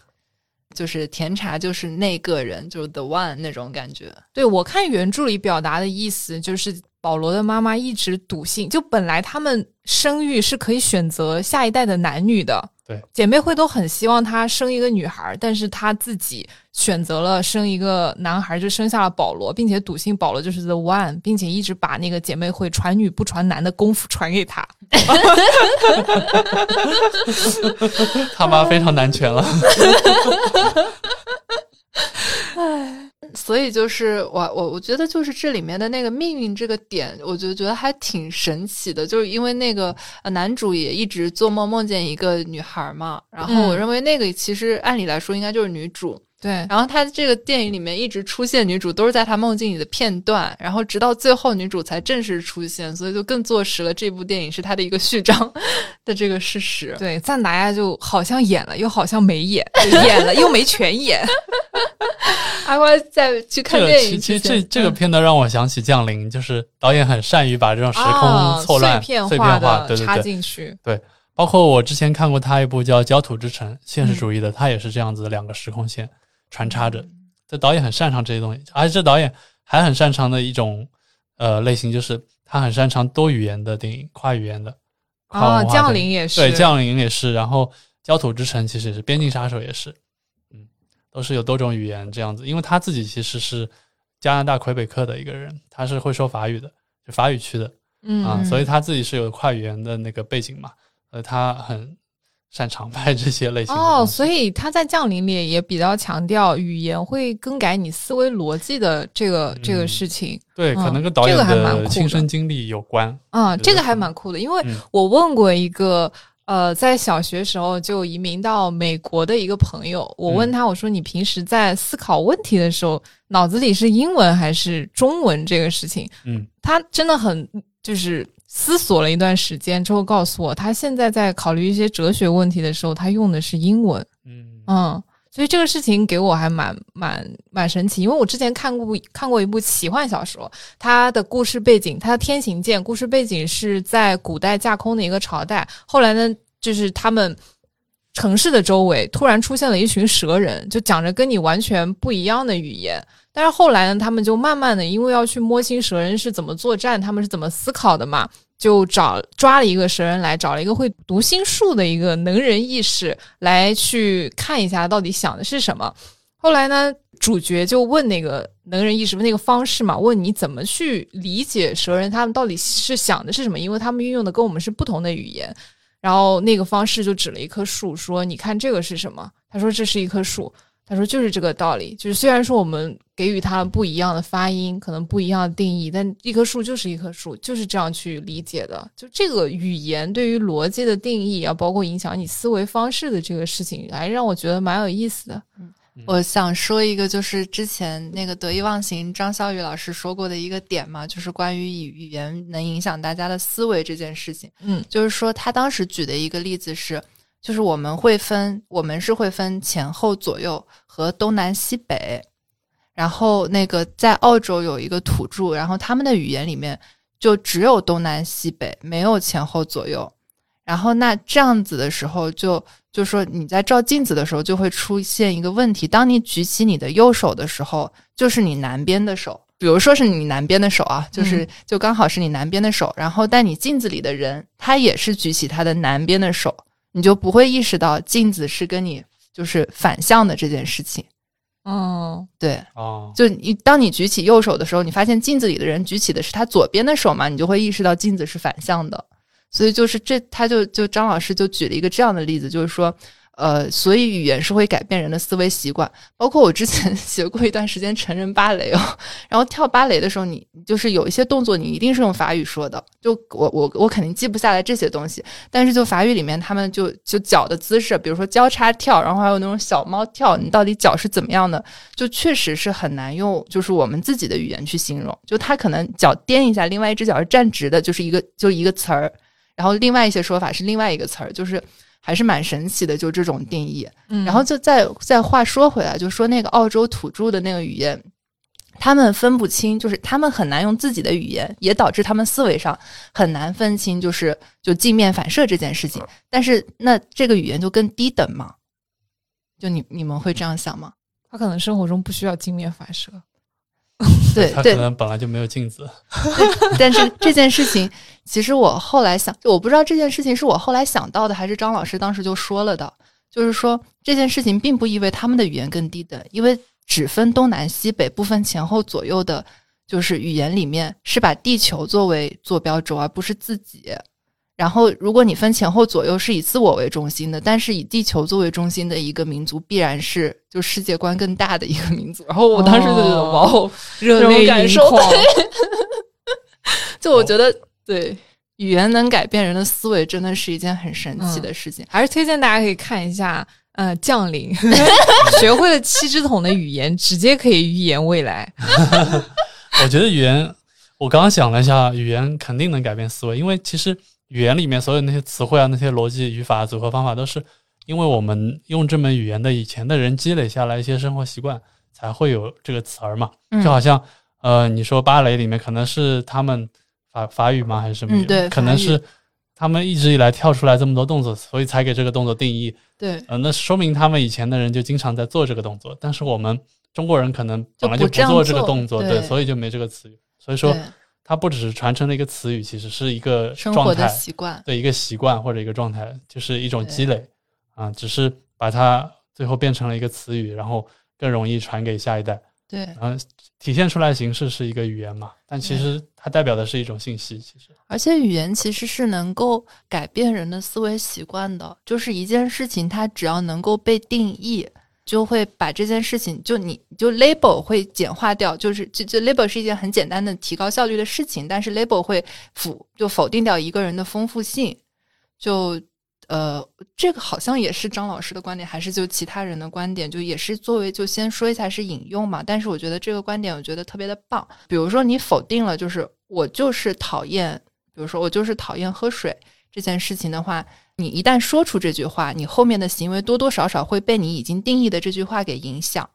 就是甜茶就是那个人，就是 the one 那种感觉。对，我看原著里表达的意思就是，保罗的妈妈一直笃信，就本来他们生育是可以选择下一代的男女的，对，姐妹会都很希望她生一个女孩，但是她自己选择了生一个男孩，就生下了保罗，并且笃信保罗就是 the one，并且一直把那个姐妹会传女不传男的功夫传给他。他妈非常男权了。所以就是我我我觉得就是这里面的那个命运这个点，我就觉得还挺神奇的，就是因为那个呃男主也一直做梦梦见一个女孩嘛，然后我认为那个其实按理来说应该就是女主。对，然后他这个电影里面一直出现女主，都是在他梦境里的片段，然后直到最后女主才正式出现，所以就更坐实了这部电影是他的一个序章 的这个事实。对，赞达亚就好像演了，又好像没演，演了又没全演。阿瓜在去看电影，其实这这个片段让我想起《降临》，就是导演很善于把这种时空错乱、碎片化的插进去。对，包括我之前看过他一部叫《焦土之城》，现实主义的，他也是这样子的两个时空线。穿插着，这导演很擅长这些东西，而且这导演还很擅长的一种呃类型，就是他很擅长多语言的电影，跨语言的。啊，降临也是，对，降临也是，然后焦土之城其实也是，边境杀手也是，嗯，都是有多种语言这样子。因为他自己其实是加拿大魁北克的一个人，他是会说法语的，就法语区的，嗯啊，所以他自己是有跨语言的那个背景嘛，呃，他很。擅长拍这些类型哦，所以他在《降临》里也比较强调语言会更改你思维逻辑的这个这个事情。对，可能跟导演的亲身经历有关。嗯，这个还蛮酷的，因为我问过一个呃，在小学时候就移民到美国的一个朋友，我问他，我说你平时在思考问题的时候，脑子里是英文还是中文？这个事情，嗯，他真的很就是。思索了一段时间之后，告诉我，他现在在考虑一些哲学问题的时候，他用的是英文。嗯嗯，所以这个事情给我还蛮蛮蛮神奇，因为我之前看过看过一部奇幻小说，它的故事背景，它的天行健故事背景是在古代架空的一个朝代，后来呢，就是他们城市的周围突然出现了一群蛇人，就讲着跟你完全不一样的语言。但是后来呢，他们就慢慢的，因为要去摸清蛇人是怎么作战，他们是怎么思考的嘛，就找抓了一个蛇人来，找了一个会读心术的一个能人异士来去看一下到底想的是什么。后来呢，主角就问那个能人异士那个方式嘛，问你怎么去理解蛇人他们到底是想的是什么，因为他们运用的跟我们是不同的语言。然后那个方式就指了一棵树，说你看这个是什么？他说这是一棵树。他说：“就是这个道理，就是虽然说我们给予它不一样的发音，可能不一样的定义，但一棵树就是一棵树，就是这样去理解的。就这个语言对于逻辑的定义啊，包括影响你思维方式的这个事情，还让我觉得蛮有意思的。嗯，我想说一个，就是之前那个得意忘形张小雨老师说过的一个点嘛，就是关于以语言能影响大家的思维这件事情。嗯，就是说他当时举的一个例子是。”就是我们会分，我们是会分前后左右和东南西北，然后那个在澳洲有一个土著，然后他们的语言里面就只有东南西北，没有前后左右。然后那这样子的时候，就就说你在照镜子的时候就会出现一个问题：当你举起你的右手的时候，就是你南边的手，比如说是你南边的手啊，就是就刚好是你南边的手。然后但你镜子里的人，他也是举起他的南边的手。你就不会意识到镜子是跟你就是反向的这件事情，嗯，对，哦，就你当你举起右手的时候，你发现镜子里的人举起的是他左边的手嘛，你就会意识到镜子是反向的，所以就是这，他就就张老师就举了一个这样的例子，就是说。呃，所以语言是会改变人的思维习惯，包括我之前 学过一段时间成人芭蕾哦，然后跳芭蕾的时候，你就是有一些动作，你一定是用法语说的，就我我我肯定记不下来这些东西，但是就法语里面他们就就脚的姿势，比如说交叉跳，然后还有那种小猫跳，你到底脚是怎么样的，就确实是很难用，就是我们自己的语言去形容，就他可能脚颠一下，另外一只脚是站直的，就是一个就一个词儿，然后另外一些说法是另外一个词儿，就是。还是蛮神奇的，就这种定义。嗯，然后就再再话说回来，就说那个澳洲土著的那个语言，他们分不清，就是他们很难用自己的语言，也导致他们思维上很难分清，就是就镜面反射这件事情。但是那这个语言就更低等嘛？就你你们会这样想吗？他可能生活中不需要镜面反射。对，他可能本来就没有镜子。但是这件事情，其实我后来想，我不知道这件事情是我后来想到的，还是张老师当时就说了的。就是说这件事情并不意味他们的语言更低等，因为只分东南西北，不分前后左右的，就是语言里面是把地球作为坐标轴，而不是自己。然后，如果你分前后左右是以自我为中心的，但是以地球作为中心的一个民族，必然是就世界观更大的一个民族。然后我当时就觉得，哇哦，热泪感受盈眶。就我觉得，对语言能改变人的思维，真的是一件很神奇的事情。还是推荐大家可以看一下，呃，降临，学会了七只桶的语言，直接可以预言未来。我觉得语言，我刚刚想了一下，语言肯定能改变思维，因为其实。语言里面所有那些词汇啊，那些逻辑、语法、组合方法，都是因为我们用这门语言的以前的人积累下来一些生活习惯，才会有这个词儿嘛。就好像，呃，你说芭蕾里面可能是他们法法语吗，还是什么？嗯，对，可能是他们一直以来跳出来这么多动作，所以才给这个动作定义。对，呃，那说明他们以前的人就经常在做这个动作，但是我们中国人可能本来就不做这个动作，对，所以就没这个词语。所以说。它不只是传承的一个词语，其实是一个生活的，习惯对一个习惯或者一个状态，就是一种积累啊。只是把它最后变成了一个词语，然后更容易传给下一代。对，然后体现出来形式是一个语言嘛，但其实它代表的是一种信息。其实，而且语言其实是能够改变人的思维习惯的，就是一件事情，它只要能够被定义。就会把这件事情，就你就 label 会简化掉，就是就就 label 是一件很简单的提高效率的事情，但是 label 会否就否定掉一个人的丰富性。就呃，这个好像也是张老师的观点，还是就其他人的观点？就也是作为就先说一下是引用嘛。但是我觉得这个观点我觉得特别的棒。比如说你否定了，就是我就是讨厌，比如说我就是讨厌喝水这件事情的话。你一旦说出这句话，你后面的行为多多少少会被你已经定义的这句话给影响。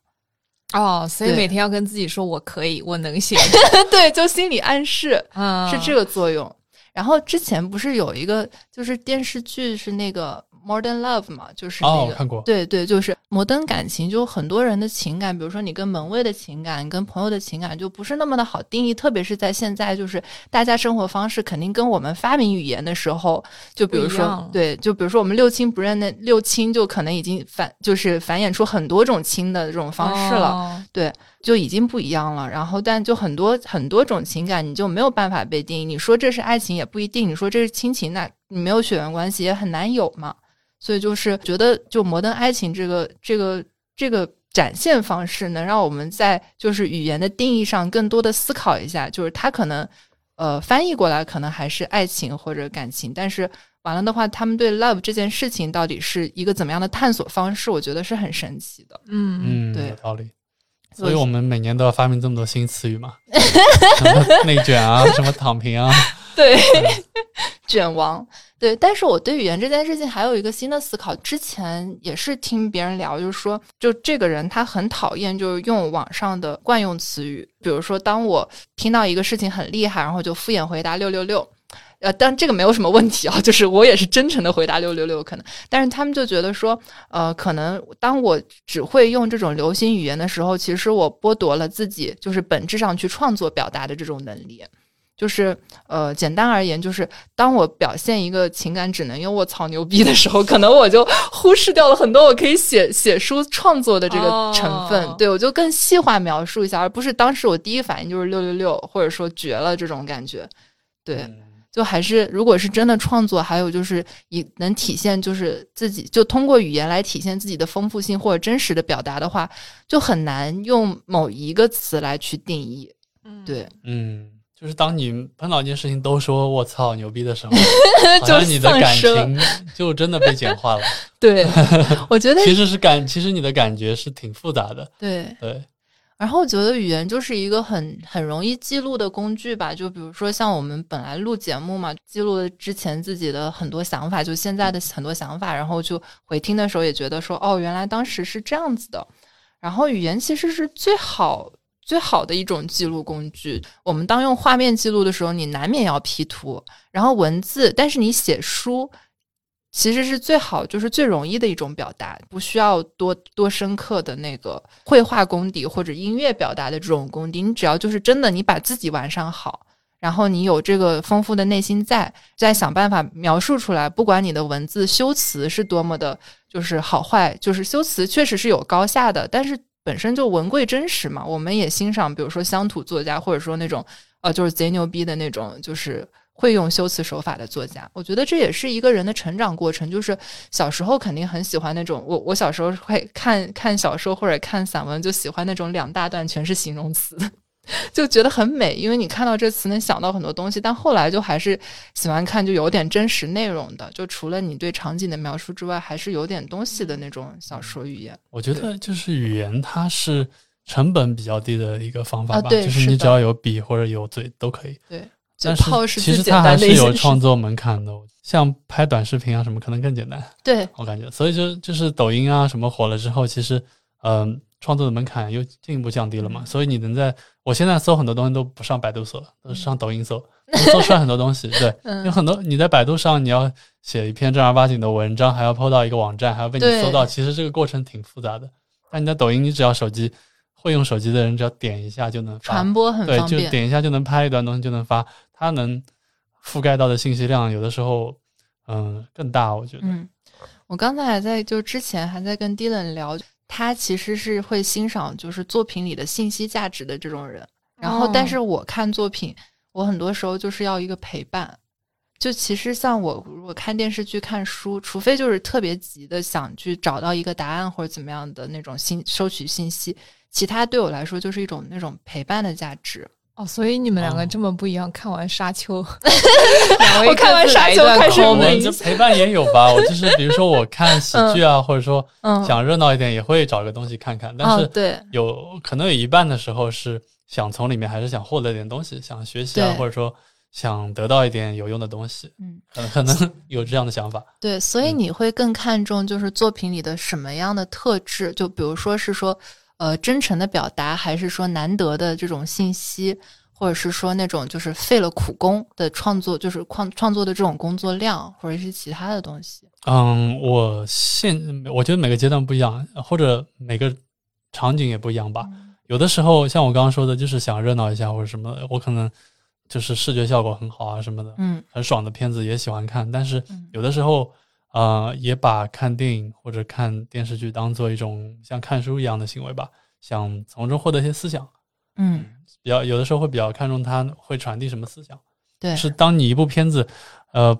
哦，所以每天要跟自己说我可以，我能行。对，就心理暗示是这个作用。然后之前不是有一个就是电视剧是那个。Modern Love 嘛，就是那个，对对，就是摩登感情，就很多人的情感，比如说你跟门卫的情感，跟朋友的情感，就不是那么的好定义。特别是在现在，就是大家生活方式肯定跟我们发明语言的时候，就比如说，对，就比如说我们六亲不认那六亲，就可能已经繁，就是繁衍出很多种亲的这种方式了，对，就已经不一样了。然后，但就很多很多种情感，你就没有办法被定义。你说这是爱情也不一定，你说这是亲情，那你没有血缘关系也很难有嘛。所以就是觉得，就摩登爱情这个这个这个展现方式，能让我们在就是语言的定义上更多的思考一下。就是它可能呃翻译过来可能还是爱情或者感情，但是完了的话，他们对 love 这件事情到底是一个怎么样的探索方式？我觉得是很神奇的。嗯嗯，对，有道理。所以我们每年都要发明这么多新词语嘛？内卷啊，什么躺平啊？对，卷王。对，但是我对语言这件事情还有一个新的思考。之前也是听别人聊，就是说，就这个人他很讨厌就是用网上的惯用词语，比如说，当我听到一个事情很厉害，然后就敷衍回答六六六，呃，但这个没有什么问题啊，就是我也是真诚的回答六六六可能。但是他们就觉得说，呃，可能当我只会用这种流行语言的时候，其实我剥夺了自己就是本质上去创作表达的这种能力。就是呃，简单而言，就是当我表现一个情感只能用“我操牛逼”的时候，可能我就忽视掉了很多我可以写写书创作的这个成分。对我就更细化描述一下，而不是当时我第一反应就是六六六，或者说绝了这种感觉。对，就还是如果是真的创作，还有就是以能体现就是自己，就通过语言来体现自己的丰富性或者真实的表达的话，就很难用某一个词来去定义。嗯，对，嗯。就是当你碰到一件事情都说“我操牛逼”的时候，好像你的感情就真的被简化了。对，我觉得其实是感，其实你的感觉是挺复杂的。对对。然后我觉得语言就是一个很很容易记录的工具吧。就比如说像我们本来录节目嘛，记录之前自己的很多想法，就现在的很多想法，然后就回听的时候也觉得说，哦，原来当时是这样子的。然后语言其实是最好。最好的一种记录工具，我们当用画面记录的时候，你难免要 P 图，然后文字，但是你写书其实是最好，就是最容易的一种表达，不需要多多深刻的那个绘画功底或者音乐表达的这种功底，你只要就是真的，你把自己完善好，然后你有这个丰富的内心在，再想办法描述出来，不管你的文字修辞是多么的，就是好坏，就是修辞确实是有高下的，但是。本身就文贵真实嘛，我们也欣赏，比如说乡土作家，或者说那种呃，就是贼牛逼的那种，就是会用修辞手法的作家。我觉得这也是一个人的成长过程。就是小时候肯定很喜欢那种，我我小时候会看看小说或者看散文，就喜欢那种两大段全是形容词。就觉得很美，因为你看到这词能想到很多东西。但后来就还是喜欢看就有点真实内容的，就除了你对场景的描述之外，还是有点东西的那种小说语言。我觉得就是语言，它是成本比较低的一个方法吧，对，就是你只要有笔或者有嘴都可以。对，但是其实它还是有创作门槛的，像拍短视频啊什么，可能更简单。对我感觉，所以就就是抖音啊什么火了之后，其实嗯。创作的门槛又进一步降低了嘛？所以你能在我现在搜很多东西都不上百度搜，都是上抖音搜，能搜出来很多东西。对，有很多你在百度上你要写一篇正儿八经的文章，还要 PO 到一个网站，还要被你搜到，其实这个过程挺复杂的。但你在抖音，你只要手机会用手机的人，只要点一下就能发，传播很。对，就点一下就能拍一段东西就能发，它能覆盖到的信息量有的时候嗯更大，我觉得。嗯，我刚才还在就之前还在跟 Dylan 聊。他其实是会欣赏就是作品里的信息价值的这种人，然后但是我看作品，我很多时候就是要一个陪伴。就其实像我如果看电视剧、看书，除非就是特别急的想去找到一个答案或者怎么样的那种信收取信息，其他对我来说就是一种那种陪伴的价值。哦，所以你们两个这么不一样。看完《沙丘》，我看完《沙丘》开始美。陪伴也有吧，我就是比如说我看喜剧啊，或者说想热闹一点，也会找个东西看看。但是对，有可能有一半的时候是想从里面还是想获得点东西，想学习啊，或者说想得到一点有用的东西。嗯，可能 有这样的想法。对，所以你会更看重就是作品里的什么样的特质？就比如说是说。呃，真诚的表达，还是说难得的这种信息，或者是说那种就是费了苦功的创作，就是创创作的这种工作量，或者是其他的东西。嗯，我现我觉得每个阶段不一样，或者每个场景也不一样吧。有的时候像我刚刚说的，就是想热闹一下或者什么，我可能就是视觉效果很好啊什么的，嗯，很爽的片子也喜欢看。但是有的时候。呃，也把看电影或者看电视剧当做一种像看书一样的行为吧，想从中获得一些思想。嗯，比较有的时候会比较看重它会传递什么思想。对，是当你一部片子，呃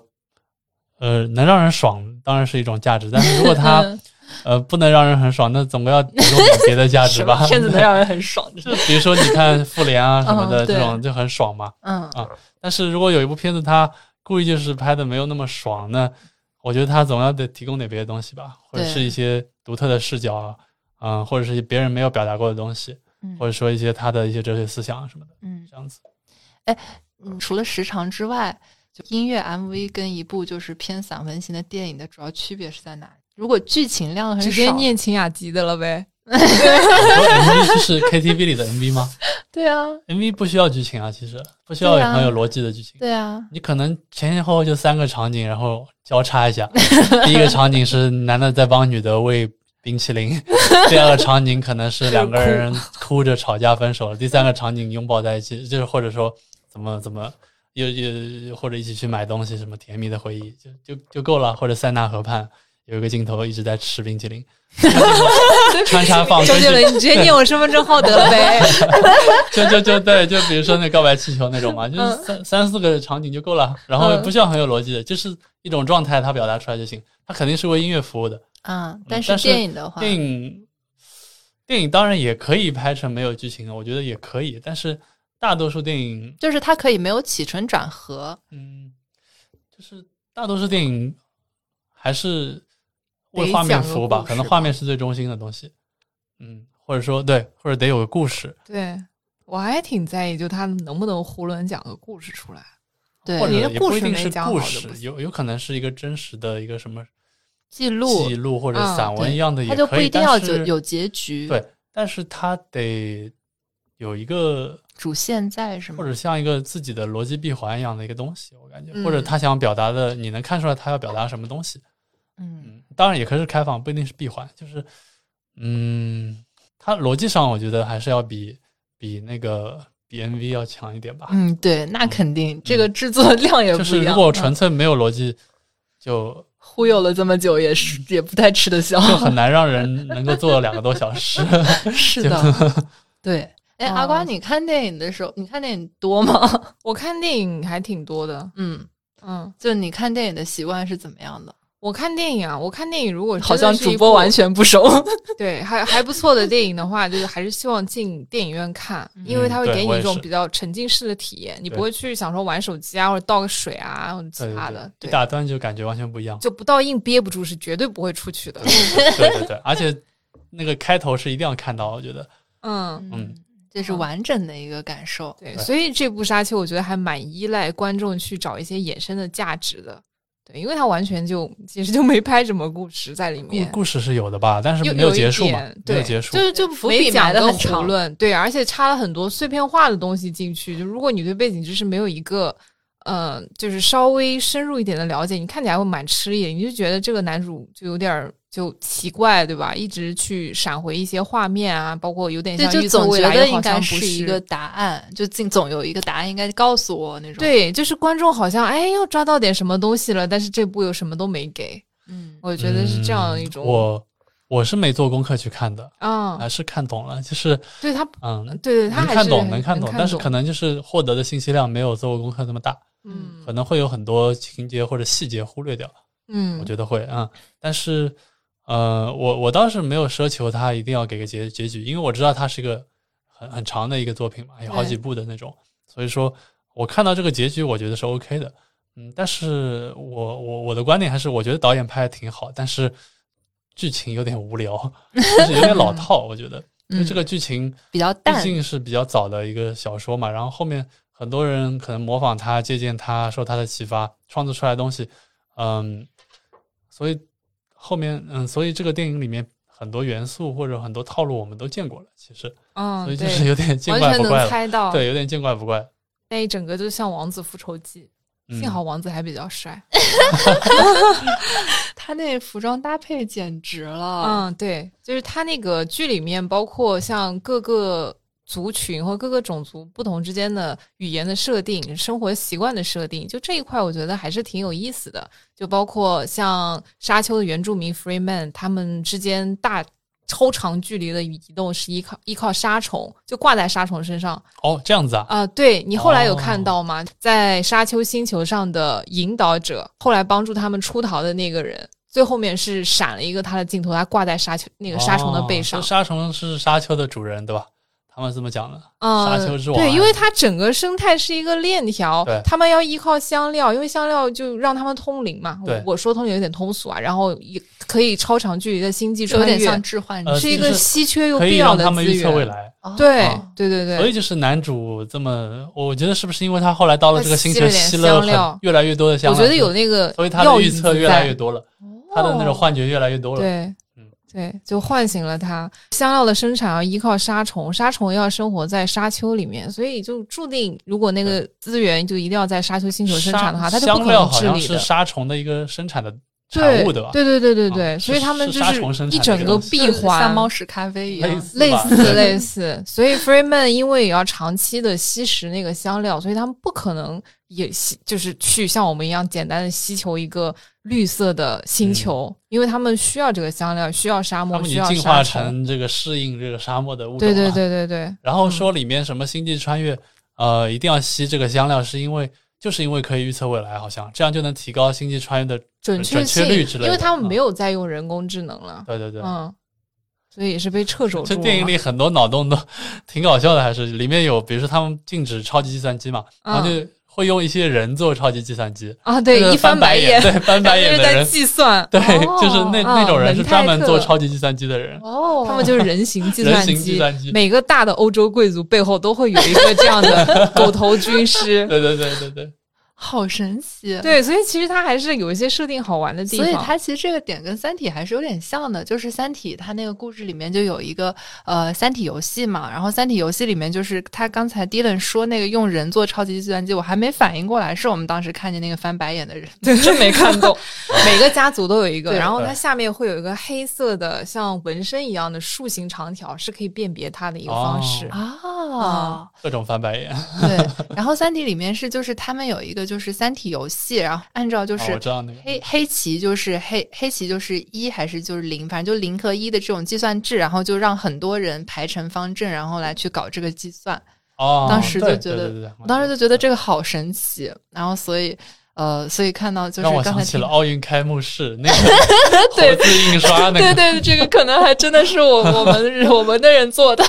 呃，能让人爽，当然是一种价值。但是如果它 呃不能让人很爽，那总归要提供点别的价值吧。片子能让人很爽，就比如说你看《复联》啊什么的这种就很爽嘛。嗯啊，但是如果有一部片子它故意就是拍的没有那么爽，那我觉得他总要得提供点别的东西吧，或者是一些独特的视角啊，嗯，或者是别人没有表达过的东西，或者说一些他的一些哲学思想什么的，嗯，这样子。哎，嗯，除了时长之外，就音乐 MV 跟一部就是偏散文型的电影的主要区别是在哪？如果剧情量很少，直接念秦雅集的了呗。MV 就是 KTV 里的 MV 吗？对啊，MV 不需要剧情啊，其实不需要很有逻辑的剧情。对啊，你可能前前后后就三个场景，然后交叉一下。第一个场景是男的在帮女的喂冰淇淋，第二个场景可能是两个人哭着吵架分手了，第三个场景拥抱在一起，就是或者说怎么怎么又又或者一起去买东西，什么甜蜜的回忆就就就够了，或者塞纳河畔。有一个镜头一直在吃冰淇淋，穿插放。周杰伦，你直接念我身份证号得了呗？就就就对，就比如说那告白气球那种嘛，就是三三四个场景就够了，然后不需要很有逻辑的，就是一种状态，它表达出来就行。它肯定是为音乐服务的啊。但是电影的话，电影电影当然也可以拍成没有剧情的，我觉得也可以。但是大多数电影就是它可以没有起承转合，嗯，就是大多数电影还是。为画面服务吧，可能画面是最中心的东西，嗯，或者说对，或者得有个故事。对我还挺在意，就他能不能囫囵讲个故事出来。对，或者也不一定是故事，有有可能是一个真实的一个什么记录、记录或者散文一样的，它就不一定要有有结局。对，但是它得有一个主线在，是吗？或者像一个自己的逻辑闭环一样的一个东西，我感觉，或者他想表达的，你能看出来他要表达什么东西。嗯，当然也可以是开放，不一定是闭环。就是，嗯，它逻辑上我觉得还是要比比那个比 MV 要强一点吧。嗯，对，那肯定，这个制作量也不一样。就是如果纯粹没有逻辑，就忽悠了这么久，也是 也不太吃得消，就很难让人能够做两个多小时。是的，对。哎，哦阿瓜，你看电影的时候，你看电影多吗？我看电影还挺多的，嗯，嗯，就你看电影的习惯是怎么样的？我看电影啊，我看电影如果好像主播完全不熟。对还还不错的电影的话，就是还是希望进电影院看，因为它会给你一种比较沉浸式的体验，你不会去想说玩手机啊或者倒个水啊或者其他的，对，一打断就感觉完全不一样。就不到硬憋不住是绝对不会出去的。对对对，而且那个开头是一定要看到，我觉得。嗯，嗯，这是完整的一个感受。对，对所以这部《沙丘》我觉得还蛮依赖观众去找一些衍生的价值的。对，因为他完全就其实就没拍什么故事在里面，故事是有的吧，但是没有结束嘛没有结束就。是就伏笔没讲个埋的很长论。对，而且插了很多碎片化的东西进去。就如果你对背景知识没有一个，呃，就是稍微深入一点的了解，你看起来会蛮吃力的。你就觉得这个男主就有点儿就奇怪，对吧？一直去闪回一些画面啊，包括有点对，像就总预测未来，觉得应该又好像不是一个答案，就总总有一个答案应该告诉我那种。，对，就是观众好像哎要抓到点什么东西了，但是这部又什么都没给。嗯，我觉得是这样一种，嗯我我是没做功课去看的，啊，还是看懂了，就是对他，嗯，对对，他还是能看懂，能能看懂，但是可能就是获得的信息量没有做过功课那么大，嗯可能会有很多情节或者细节忽略掉，嗯，我觉得会啊、嗯。但是呃，我我倒是没有奢求他一定要给个结结局，因为我知道它是一个很很长的一个作品嘛，有好几部的那种，所以说我看到这个结局，我觉得是 OK 的。嗯，但是我我我的观点还是，我觉得导演拍的挺好，但是剧情有点无聊，就是有点老套，我觉得。因为这个剧情比较淡。毕竟是比较早的一个小说嘛，然后后面很多人可能模仿他、借鉴他、受他的启发，创作出来的东西，嗯，所以后面嗯，所以这个电影里面很多元素或者很多套路我们都见过了，其实，嗯，所以就是有点见完全能怪不怪了，猜到，对，有点见怪不怪。那一整个就像《王子复仇记》，嗯幸好王子还比较帅。他那服装搭配简直了。嗯，对，就是他那个剧里面，包括像各个族群或各个种族不同之间的语言的设定、生活习惯的设定，就这一块，我觉得还是挺有意思的。就包括像沙丘的原住民 Freeman，他们之间大。超长距离的移动是依靠依靠沙虫，就挂在沙虫身上，哦，这样子啊，啊、对你后来有哦看到吗？在沙丘星球上的引导者，后来帮助他们出逃的那个人，最后面是闪了一个他的镜头，他挂在沙丘那个沙虫的背上哦。沙虫是沙丘的主人，对吧？他们这么讲的。嗯，沙丘之王对，因为它整个生态是一个链条，他们要依靠香料，因为香料就让他们通灵嘛。我对我说通灵有点通俗啊，然后也可以超长距离的星际穿越有点像，置换呃是一个稀缺又必要的资让他们预测未源。来，哦对哦对对对，所以就是男主这么，我觉得是不是因为他后来到了这个星球，吸了点吸了香料越来越多的香料，我觉得有那个所以他的预测越来越多了，他的那种幻觉越来越多了。对，嗯对，就唤醒了它。香料的生产要依靠沙虫，沙虫要生活在沙丘里面，所以就注定，如果那个资源就一定要在沙丘星球生产的话，它就不香料可能好像是治理。沙虫的一个生产的产对物，对吧？对对对对所以他们就是一整个闭环，像猫屎咖啡一样。类吧似 类似，所以 Freeman 因为也要长期的吸食那个香料，所以他们不可能也吸，就是去像我们一样简单的吸求一个绿色的星球，因为他们需要这个香料，需要沙漠，他们进化。成这个适应这个沙漠的物种对对。对对对，然后说里面什么星际穿越，呃，一定要吸这个香料，是因为就是因为可以预测未来，好像这样就能提高星际穿越的。准确率之类的因为他们啊没有在用人工智能了，对对对，嗯，所以也是被掣肘。这电影里很多脑洞都 挺搞笑的，还是里面有，比如说他们禁止超级计算机嘛，嗯然后就会用一些人做超级计算机，啊，对，一翻白眼，对翻白眼的人，计算，对，哦就是那啊那种人是专门做超级计算机的人，哦他们就是人形计人形算机。计算机，每个大的欧洲贵族背后都会有一个这样的狗头军师，对对对对对，好神奇。。对，所以其实它还是有一些设定好玩的地方。所以它其实这个点跟《三体》还是有点像的，就是《三体》它那个故事里面就有一个呃《三体》游戏嘛，然后《三体》游戏里面就是他刚才 Dylan 说那个用人做超级计算机，我还没反应过来，是我们当时看见那个翻白眼的人。对，真没看懂。每个家族都有一个，对然后它下面会有一个黑色的像纹身一样的竖形长条，是可以辨别它的一个方式。哦啊，各种翻白眼，对。然后《三体》里面是就是他们有一个就是三体游戏，然后按照就哦是黑黑棋就是黑黑棋就是一还是就是零，反正就零和一的这种计算制，然后就让很多人排成方阵，然后来去搞这个计算。哦，当时就觉得对对对我当时就觉得这个好神奇，然后所以呃，所以看到就是让我刚才听想起了奥运开幕式那个 对活字印刷那个，对对，这个可能还真的是我我们 我们的人做的，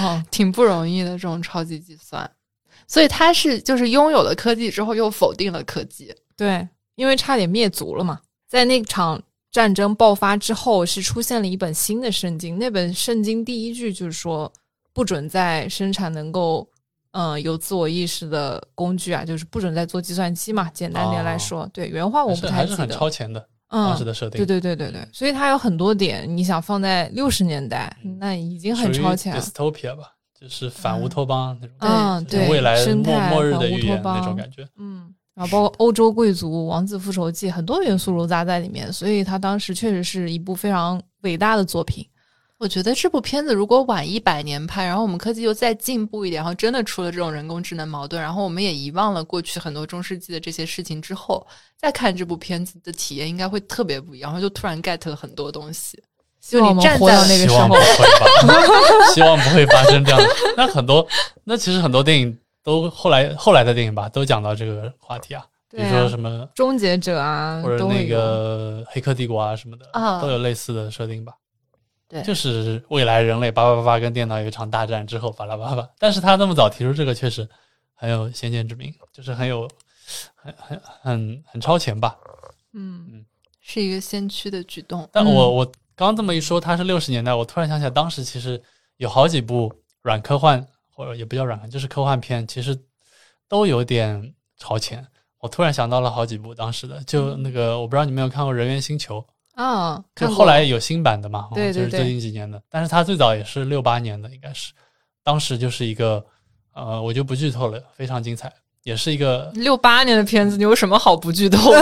哦，挺不容易的这种超级计算。所以他是就是拥有了科技之后又否定了科技，对，因为差点灭族了嘛。在那场战争爆发之后，是出现了一本新的圣经。那本圣经第一句就是说，不准再生产能够，嗯、有自我意识的工具啊，就是不准再做计算机嘛。简单点来说，对原话我不还是还是很太记得。超前的当时嗯，的设定，对对对对对，所以它有很多点，你想放在六十年代，嗯那已经很超前了。dystopia 吧，就是反乌托邦那种，嗯，就是对，未来生末态末日的反乌托预言那种感觉。嗯，然后包括欧洲贵族、王子复仇记，很多元素糅杂在里面，所以它当时确实是一部非常伟大的作品。我觉得这部片子如果晚一百年拍，然后我们科技又再进步一点，然后真的出了这种人工智能矛盾，然后我们也遗忘了过去很多中世纪的这些事情之后，再看这部片子的体验应该会特别不一样，然后就突然 get 了很多东西。希望我们站活到在那个时候希望不。会吧，希望不会发生这样的。那很多，那其实很多电影都后来后来的电影吧，都讲到这个话题啊，比如说什么终结者啊，或者那个《黑客帝国》啊什么的，啊都有类似的设定吧。对就是未来人类叭叭叭叭跟电脑有一场大战之后，巴拉巴拉。但是他那么早提出这个，确实很有先见之明，就是很有很很很很超前吧。嗯是一个先驱的举动。但我、嗯我刚这么一说，它是六十年代，我突然想起来，当时其实有好几部软科幻，或者也不叫软科，就是科幻片，其实都有点超前。我突然想到了好几部当时的，就那个我不知道你们有看过《人猿星球》，啊，就后来有新版的嘛，哦对对对就是最近几年的，但是它最早也是六八年的，应该是，当时就是一个呃，我就不剧透了，非常精彩，也是一个，六八年的片子，你有什么好不剧透的？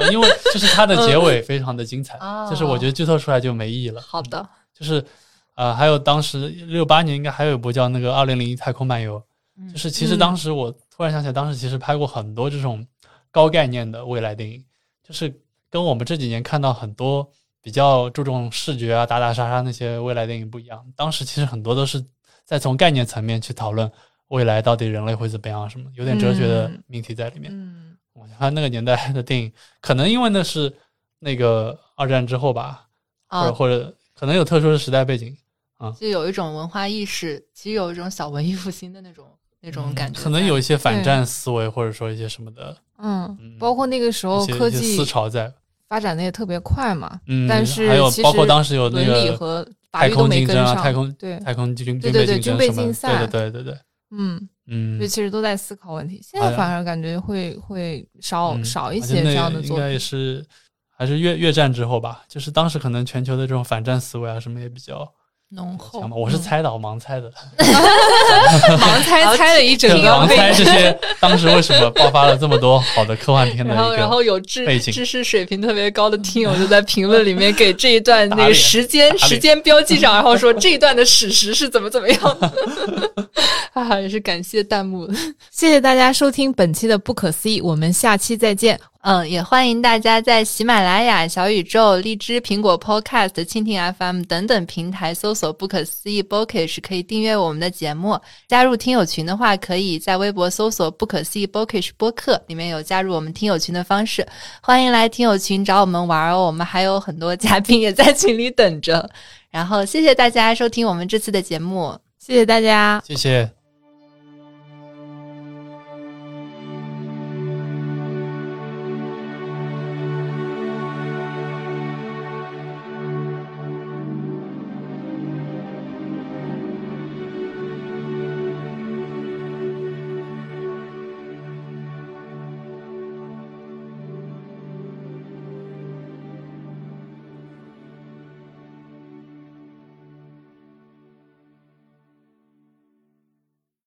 呃 因为就是它的结尾非常的精彩，哦就是我觉得剧透出来就没意义了。好的，就是呃，还有当时六八年应该还有一部叫那个《二零零一太空漫游》，嗯就是其实当时我突然想起来，当时其实拍过很多这种高概念的未来电影，就是跟我们这几年看到很多比较注重视觉啊、打打杀杀那些未来电影不一样。当时其实很多都是在从概念层面去讨论未来到底人类会怎么样，什么有点哲学的嗯。命题在里面。嗯。我看那个年代的电影，可能因为那是那个二战之后吧，或者啊，或者可能有特殊的时代背景啊。就有一种文化意识，其实有一种小文艺复兴的那种那种感觉，嗯可能有一些反战思维，或者说一些什么的嗯嗯，包括那个时候科技思潮在。发展的也特别快嘛，嗯，但是还有包括当时有那个和太空竞争啊，太空对，太空军军备竞赛对对对对对，嗯，嗯所以，其实都在思考问题。现在反而感觉会会少嗯少一些这样的作应该也。是还是越越战之后吧，就是当时可能全球的这种反战思维啊什么也比较浓厚。我是嗯猜的，我盲猜的，盲猜猜了一整个盲猜这些当时为什么爆发了这么多好的科幻片的然后，然后。有知知识水平特别高的听友就在评论里面给这一段那个时间时间标记上，然后说这一段的史实是怎么怎么样。啊，也是感谢弹幕。谢谢大家收听本期的不可思议，我们下期再见。嗯，也欢迎大家在喜马拉雅、小宇宙、荔枝、苹果 Podcast、蜻蜓 FM 等等平台搜索“不可思议 Bookish”，可以订阅我们的节目。加入听友群的话，可以在微博搜索“不可思议 Bookish” 播客，里面有加入我们听友群的方式。欢迎来听友群找我们玩哦，我们还有很多嘉宾也在群里等着。然后谢谢大家收听我们这次的节目。谢谢大家。谢谢。